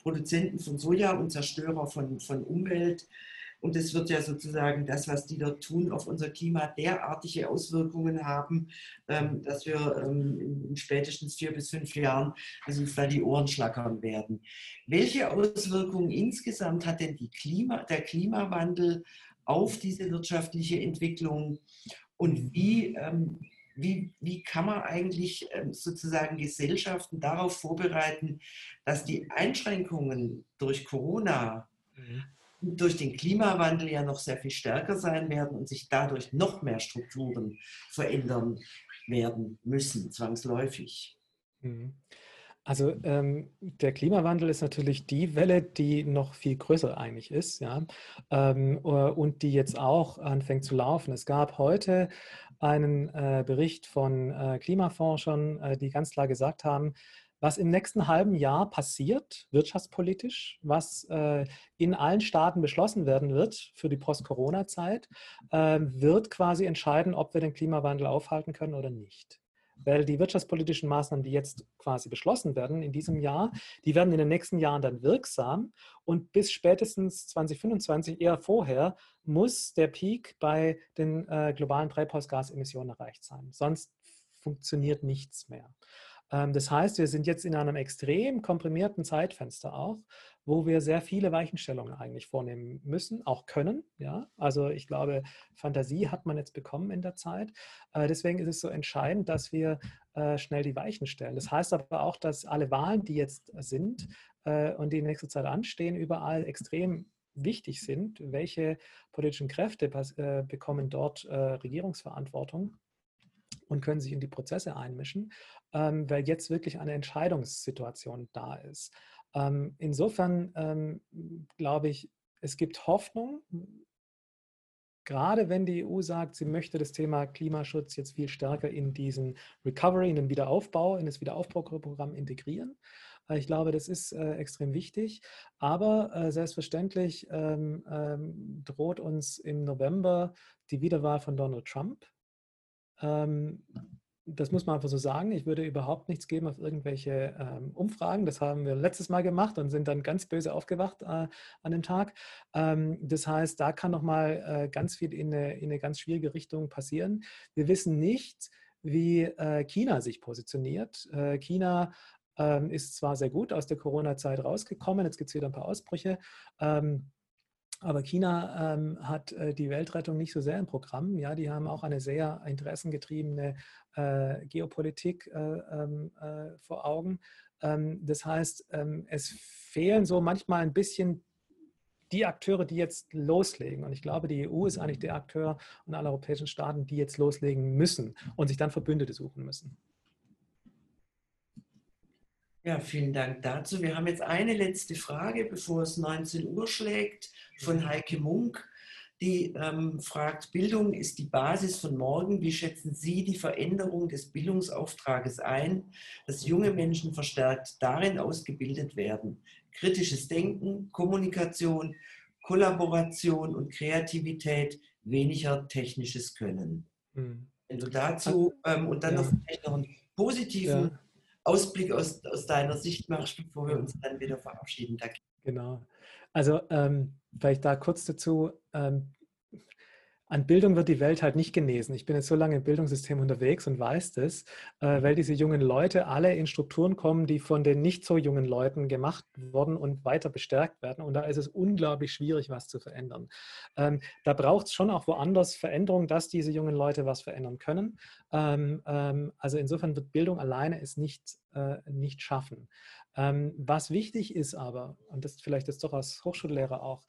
Produzenten von Soja und Zerstörer von, von Umwelt. Und es wird ja sozusagen das, was die dort tun, auf unser Klima derartige Auswirkungen haben, ähm, dass wir ähm, in spätestens vier bis fünf Jahren also da die Ohren schlackern werden. Welche Auswirkungen insgesamt hat denn Klima, der Klimawandel auf diese wirtschaftliche Entwicklung und wie, ähm, wie, wie kann man eigentlich sozusagen Gesellschaften darauf vorbereiten, dass die Einschränkungen durch Corona mhm durch den Klimawandel ja noch sehr viel stärker sein werden und sich dadurch noch mehr Strukturen verändern werden müssen, zwangsläufig. Mhm. Also ähm, der Klimawandel ist natürlich die Welle, die noch viel größer eigentlich ist, ja, ähm, äh, und die jetzt auch anfängt zu laufen. Es gab heute einen äh, Bericht von äh, Klimaforschern, äh, die ganz klar gesagt haben, was im nächsten halben Jahr passiert, wirtschaftspolitisch, was äh, in allen Staaten beschlossen werden wird für die Post-Corona-Zeit, äh, wird quasi entscheiden, ob wir den Klimawandel aufhalten können oder nicht. Weil die wirtschaftspolitischen Maßnahmen, die jetzt quasi beschlossen werden in diesem Jahr, die werden in den nächsten Jahren dann wirksam und bis spätestens 2025, eher vorher, muss der Peak bei den äh, globalen Treibhausgasemissionen erreicht sein. Sonst funktioniert nichts mehr. Ähm, das heißt, wir sind jetzt in einem extrem komprimierten Zeitfenster auch, wo wir sehr viele Weichenstellungen eigentlich vornehmen müssen, auch können. Ja? Also ich glaube, Fantasie hat man jetzt bekommen in der Zeit. Äh, deswegen ist es so entscheidend, dass wir äh, schnell die Weichen stellen. Das heißt aber auch, dass alle Wahlen, die jetzt sind äh, und die in nächster Zeit anstehen, überall extrem wichtig sind. Welche politischen Kräfte bekommen dort Regierungsverantwortung? Und können sich in die Prozesse einmischen, ähm, weil jetzt wirklich eine Entscheidungssituation da ist. Ähm, insofern ähm, glaube ich, es gibt Hoffnung, gerade wenn die EU sagt, sie möchte das Thema Klimaschutz jetzt viel stärker in diesen Recovery, in den Wiederaufbau, in das Wiederaufbauprogramm integrieren. Äh, ich glaube, das ist äh, extrem wichtig. Aber äh, selbstverständlich ähm, ähm, droht uns im November die Wiederwahl von Donald Trump. Ähm, das muss man einfach so sagen. Ich würde überhaupt nichts geben auf irgendwelche ähm, Umfragen. Das haben wir letztes Mal gemacht und sind dann ganz böse aufgewacht äh, an dem Tag. Ähm, das heißt, da kann nochmal äh, ganz viel in eine, in eine ganz schwierige Richtung passieren. Wir wissen nicht, wie äh, China sich positioniert. Äh, China ähm, ist zwar sehr gut aus der Corona-Zeit rausgekommen, jetzt gibt es wieder ein paar Ausbrüche. Ähm, aber China ähm, hat äh, die Weltrettung nicht so sehr im Programm. Ja, die haben auch eine sehr interessengetriebene äh, Geopolitik äh, ähm, äh vor Augen. Ähm, das heißt, ähm, es fehlen so manchmal ein bisschen die Akteure, die jetzt loslegen. Und ich glaube, die EU ist eigentlich der Akteur und alle europäischen Staaten, die jetzt loslegen müssen und sich dann Verbündete suchen müssen. Ja, vielen Dank dazu. Wir haben jetzt eine letzte Frage, bevor es 19 Uhr schlägt, von Heike Munk. Die ähm, fragt, Bildung ist die Basis von morgen. Wie schätzen Sie die Veränderung des Bildungsauftrages ein, dass junge Menschen verstärkt darin ausgebildet werden? Kritisches Denken, Kommunikation, Kollaboration und Kreativität, weniger technisches Können. Mhm. Wenn du dazu ähm, und dann ja. noch, noch einen positiven ja. Ausblick aus, aus deiner Sicht machst, bevor wir uns dann wieder verabschieden. Danke. Genau. Also ähm, vielleicht da kurz dazu. Ähm, an Bildung wird die Welt halt nicht genesen. Ich bin jetzt so lange im Bildungssystem unterwegs und weiß das, äh, weil diese jungen Leute alle in Strukturen kommen, die von den nicht so jungen Leuten gemacht wurden und weiter bestärkt werden. Und da ist es unglaublich schwierig, was zu verändern. Ähm, da braucht es schon auch woanders Veränderungen, dass diese jungen Leute was verändern können. Ähm, ähm, also insofern wird Bildung alleine es nicht, äh, nicht schaffen. Ähm, was wichtig ist aber, und das vielleicht ist doch als Hochschullehrer auch,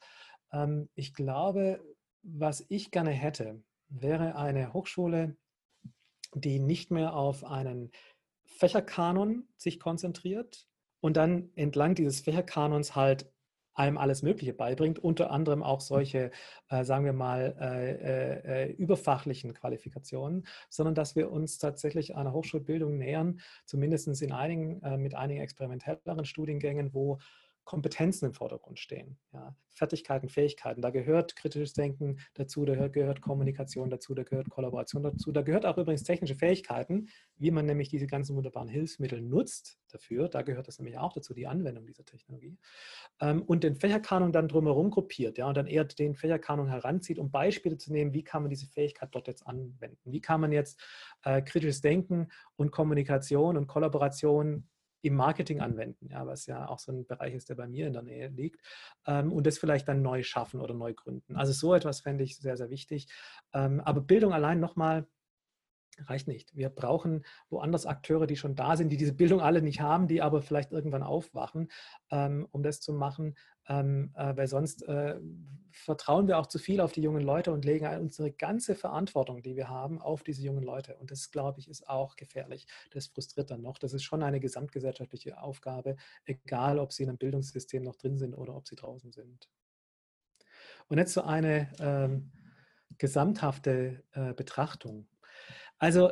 ähm, ich glaube, was ich gerne hätte, wäre eine Hochschule, die nicht mehr auf einen Fächerkanon sich konzentriert und dann entlang dieses Fächerkanons halt einem alles Mögliche beibringt, unter anderem auch solche, äh, sagen wir mal, äh, äh, äh, überfachlichen Qualifikationen, sondern dass wir uns tatsächlich einer Hochschulbildung nähern, zumindest in einigen, äh, mit einigen experimentelleren Studiengängen, wo Kompetenzen im Vordergrund stehen. Ja. Fertigkeiten, Fähigkeiten, da gehört kritisches Denken dazu, da gehört Kommunikation dazu, da gehört Kollaboration dazu, da gehört auch übrigens technische Fähigkeiten, wie man nämlich diese ganzen wunderbaren Hilfsmittel nutzt dafür, da gehört das nämlich auch dazu, die Anwendung dieser Technologie. Ähm, und den Fächerkanon dann drumherum gruppiert ja, und dann eher den Fächerkanon heranzieht, um Beispiele zu nehmen, wie kann man diese Fähigkeit dort jetzt anwenden, wie kann man jetzt äh, kritisches Denken und Kommunikation und Kollaboration im Marketing anwenden, ja, was ja auch so ein Bereich ist, der bei mir in der Nähe liegt, ähm, und das vielleicht dann neu schaffen oder neu gründen. Also so etwas fände ich sehr, sehr wichtig. Ähm, aber Bildung allein nochmal reicht nicht. Wir brauchen woanders Akteure, die schon da sind, die diese Bildung alle nicht haben, die aber vielleicht irgendwann aufwachen, ähm, um das zu machen, ähm, äh, weil sonst äh, vertrauen wir auch zu viel auf die jungen Leute und legen unsere ganze Verantwortung, die wir haben, auf diese jungen Leute. Und das, glaube ich, ist auch gefährlich. Das frustriert dann noch. Das ist schon eine gesamtgesellschaftliche Aufgabe, egal ob sie in einem Bildungssystem noch drin sind oder ob sie draußen sind. Und jetzt so eine ähm, gesamthafte äh, Betrachtung. Also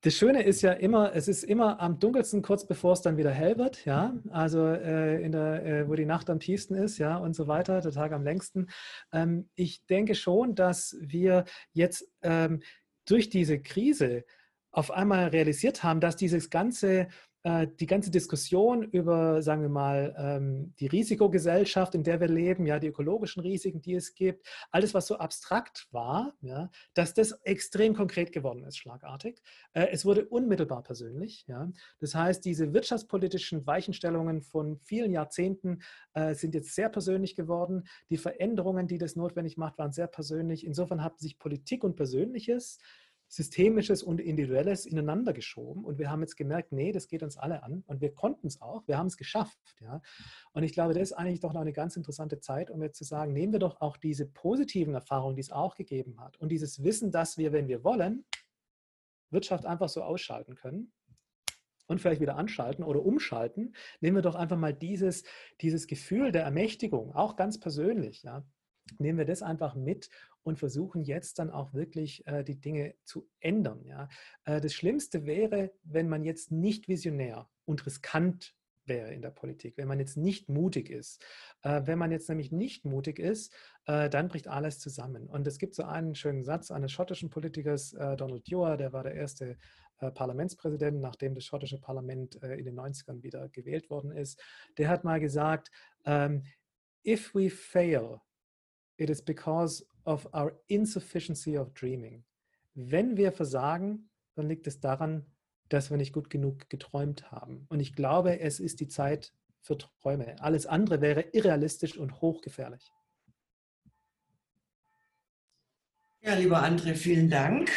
das Schöne ist ja immer, es ist immer am dunkelsten kurz bevor es dann wieder hell wird, ja, also äh, in der, äh, wo die Nacht am tiefsten ist, ja, und so weiter, der Tag am längsten. Ähm, ich denke schon, dass wir jetzt ähm, durch diese Krise auf einmal realisiert haben, dass dieses ganze die ganze Diskussion über, sagen wir mal, ähm, die Risikogesellschaft, in der wir leben, ja, die ökologischen Risiken, die es gibt, alles, was so abstrakt war, ja, dass das extrem konkret geworden ist, schlagartig. Äh, es wurde unmittelbar persönlich. Ja. Das heißt, diese wirtschaftspolitischen Weichenstellungen von vielen Jahrzehnten äh, sind jetzt sehr persönlich geworden. Die Veränderungen, die das notwendig macht, waren sehr persönlich. Insofern haben sich Politik und Persönliches Systemisches und Individuelles ineinander geschoben und wir haben jetzt gemerkt, nee, das geht uns alle an und wir konnten es auch, wir haben es geschafft. Ja. Und ich glaube, das ist eigentlich doch noch eine ganz interessante Zeit, um jetzt zu sagen, nehmen wir doch auch diese positiven Erfahrungen, die es auch gegeben hat und dieses Wissen, dass wir, wenn wir wollen, Wirtschaft einfach so ausschalten können und vielleicht wieder anschalten oder umschalten, nehmen wir doch einfach mal dieses, dieses Gefühl der Ermächtigung, auch ganz persönlich, ja, nehmen wir das einfach mit und versuchen jetzt dann auch wirklich äh, die Dinge zu ändern. Ja. Äh, das Schlimmste wäre, wenn man jetzt nicht visionär und riskant wäre in der Politik, wenn man jetzt nicht mutig ist. Äh, wenn man jetzt nämlich nicht mutig ist, äh, dann bricht alles zusammen. Und es gibt so einen schönen Satz eines schottischen Politikers, äh, Donald Dewar, der war der erste äh, Parlamentspräsident, nachdem das schottische Parlament äh, in den 90ern wieder gewählt worden ist. Der hat mal gesagt, um, ähm, if we fail, it is because of our insufficiency of dreaming. Wenn wir versagen, dann liegt es daran, dass wir nicht gut genug geträumt haben. Und ich glaube, es ist die Zeit für Träume. Alles andere wäre irrealistisch und hochgefährlich. Ja, lieber André, vielen Dank.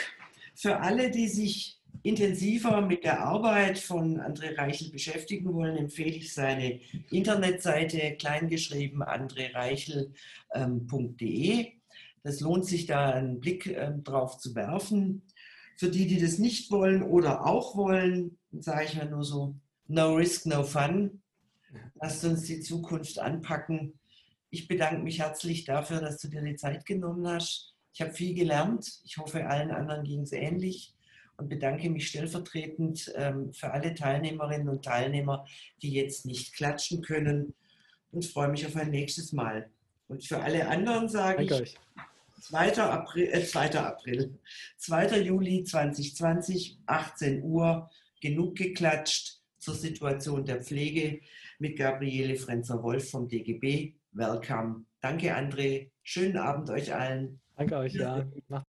Für alle, die sich intensiver mit der Arbeit von André Reichel beschäftigen wollen, empfehle ich seine Internetseite kleingeschrieben andrereichel.de. Das lohnt sich da einen Blick ähm, drauf zu werfen. Für die, die das nicht wollen oder auch wollen, sage ich mal nur so, no risk, no fun. Lasst uns die Zukunft anpacken. Ich bedanke mich herzlich dafür, dass du dir die Zeit genommen hast. Ich habe viel gelernt. Ich hoffe, allen anderen ging es ähnlich und bedanke mich stellvertretend ähm, für alle Teilnehmerinnen und Teilnehmer, die jetzt nicht klatschen können und freue mich auf ein nächstes Mal. Und für alle anderen sage ich, euch. 2. April, äh, 2. April, 2. Juli 2020, 18 Uhr, genug geklatscht zur Situation der Pflege mit Gabriele Frenzer-Wolf vom DGB. Welcome. Danke, André. Schönen Abend euch allen. Danke euch, ja. Macht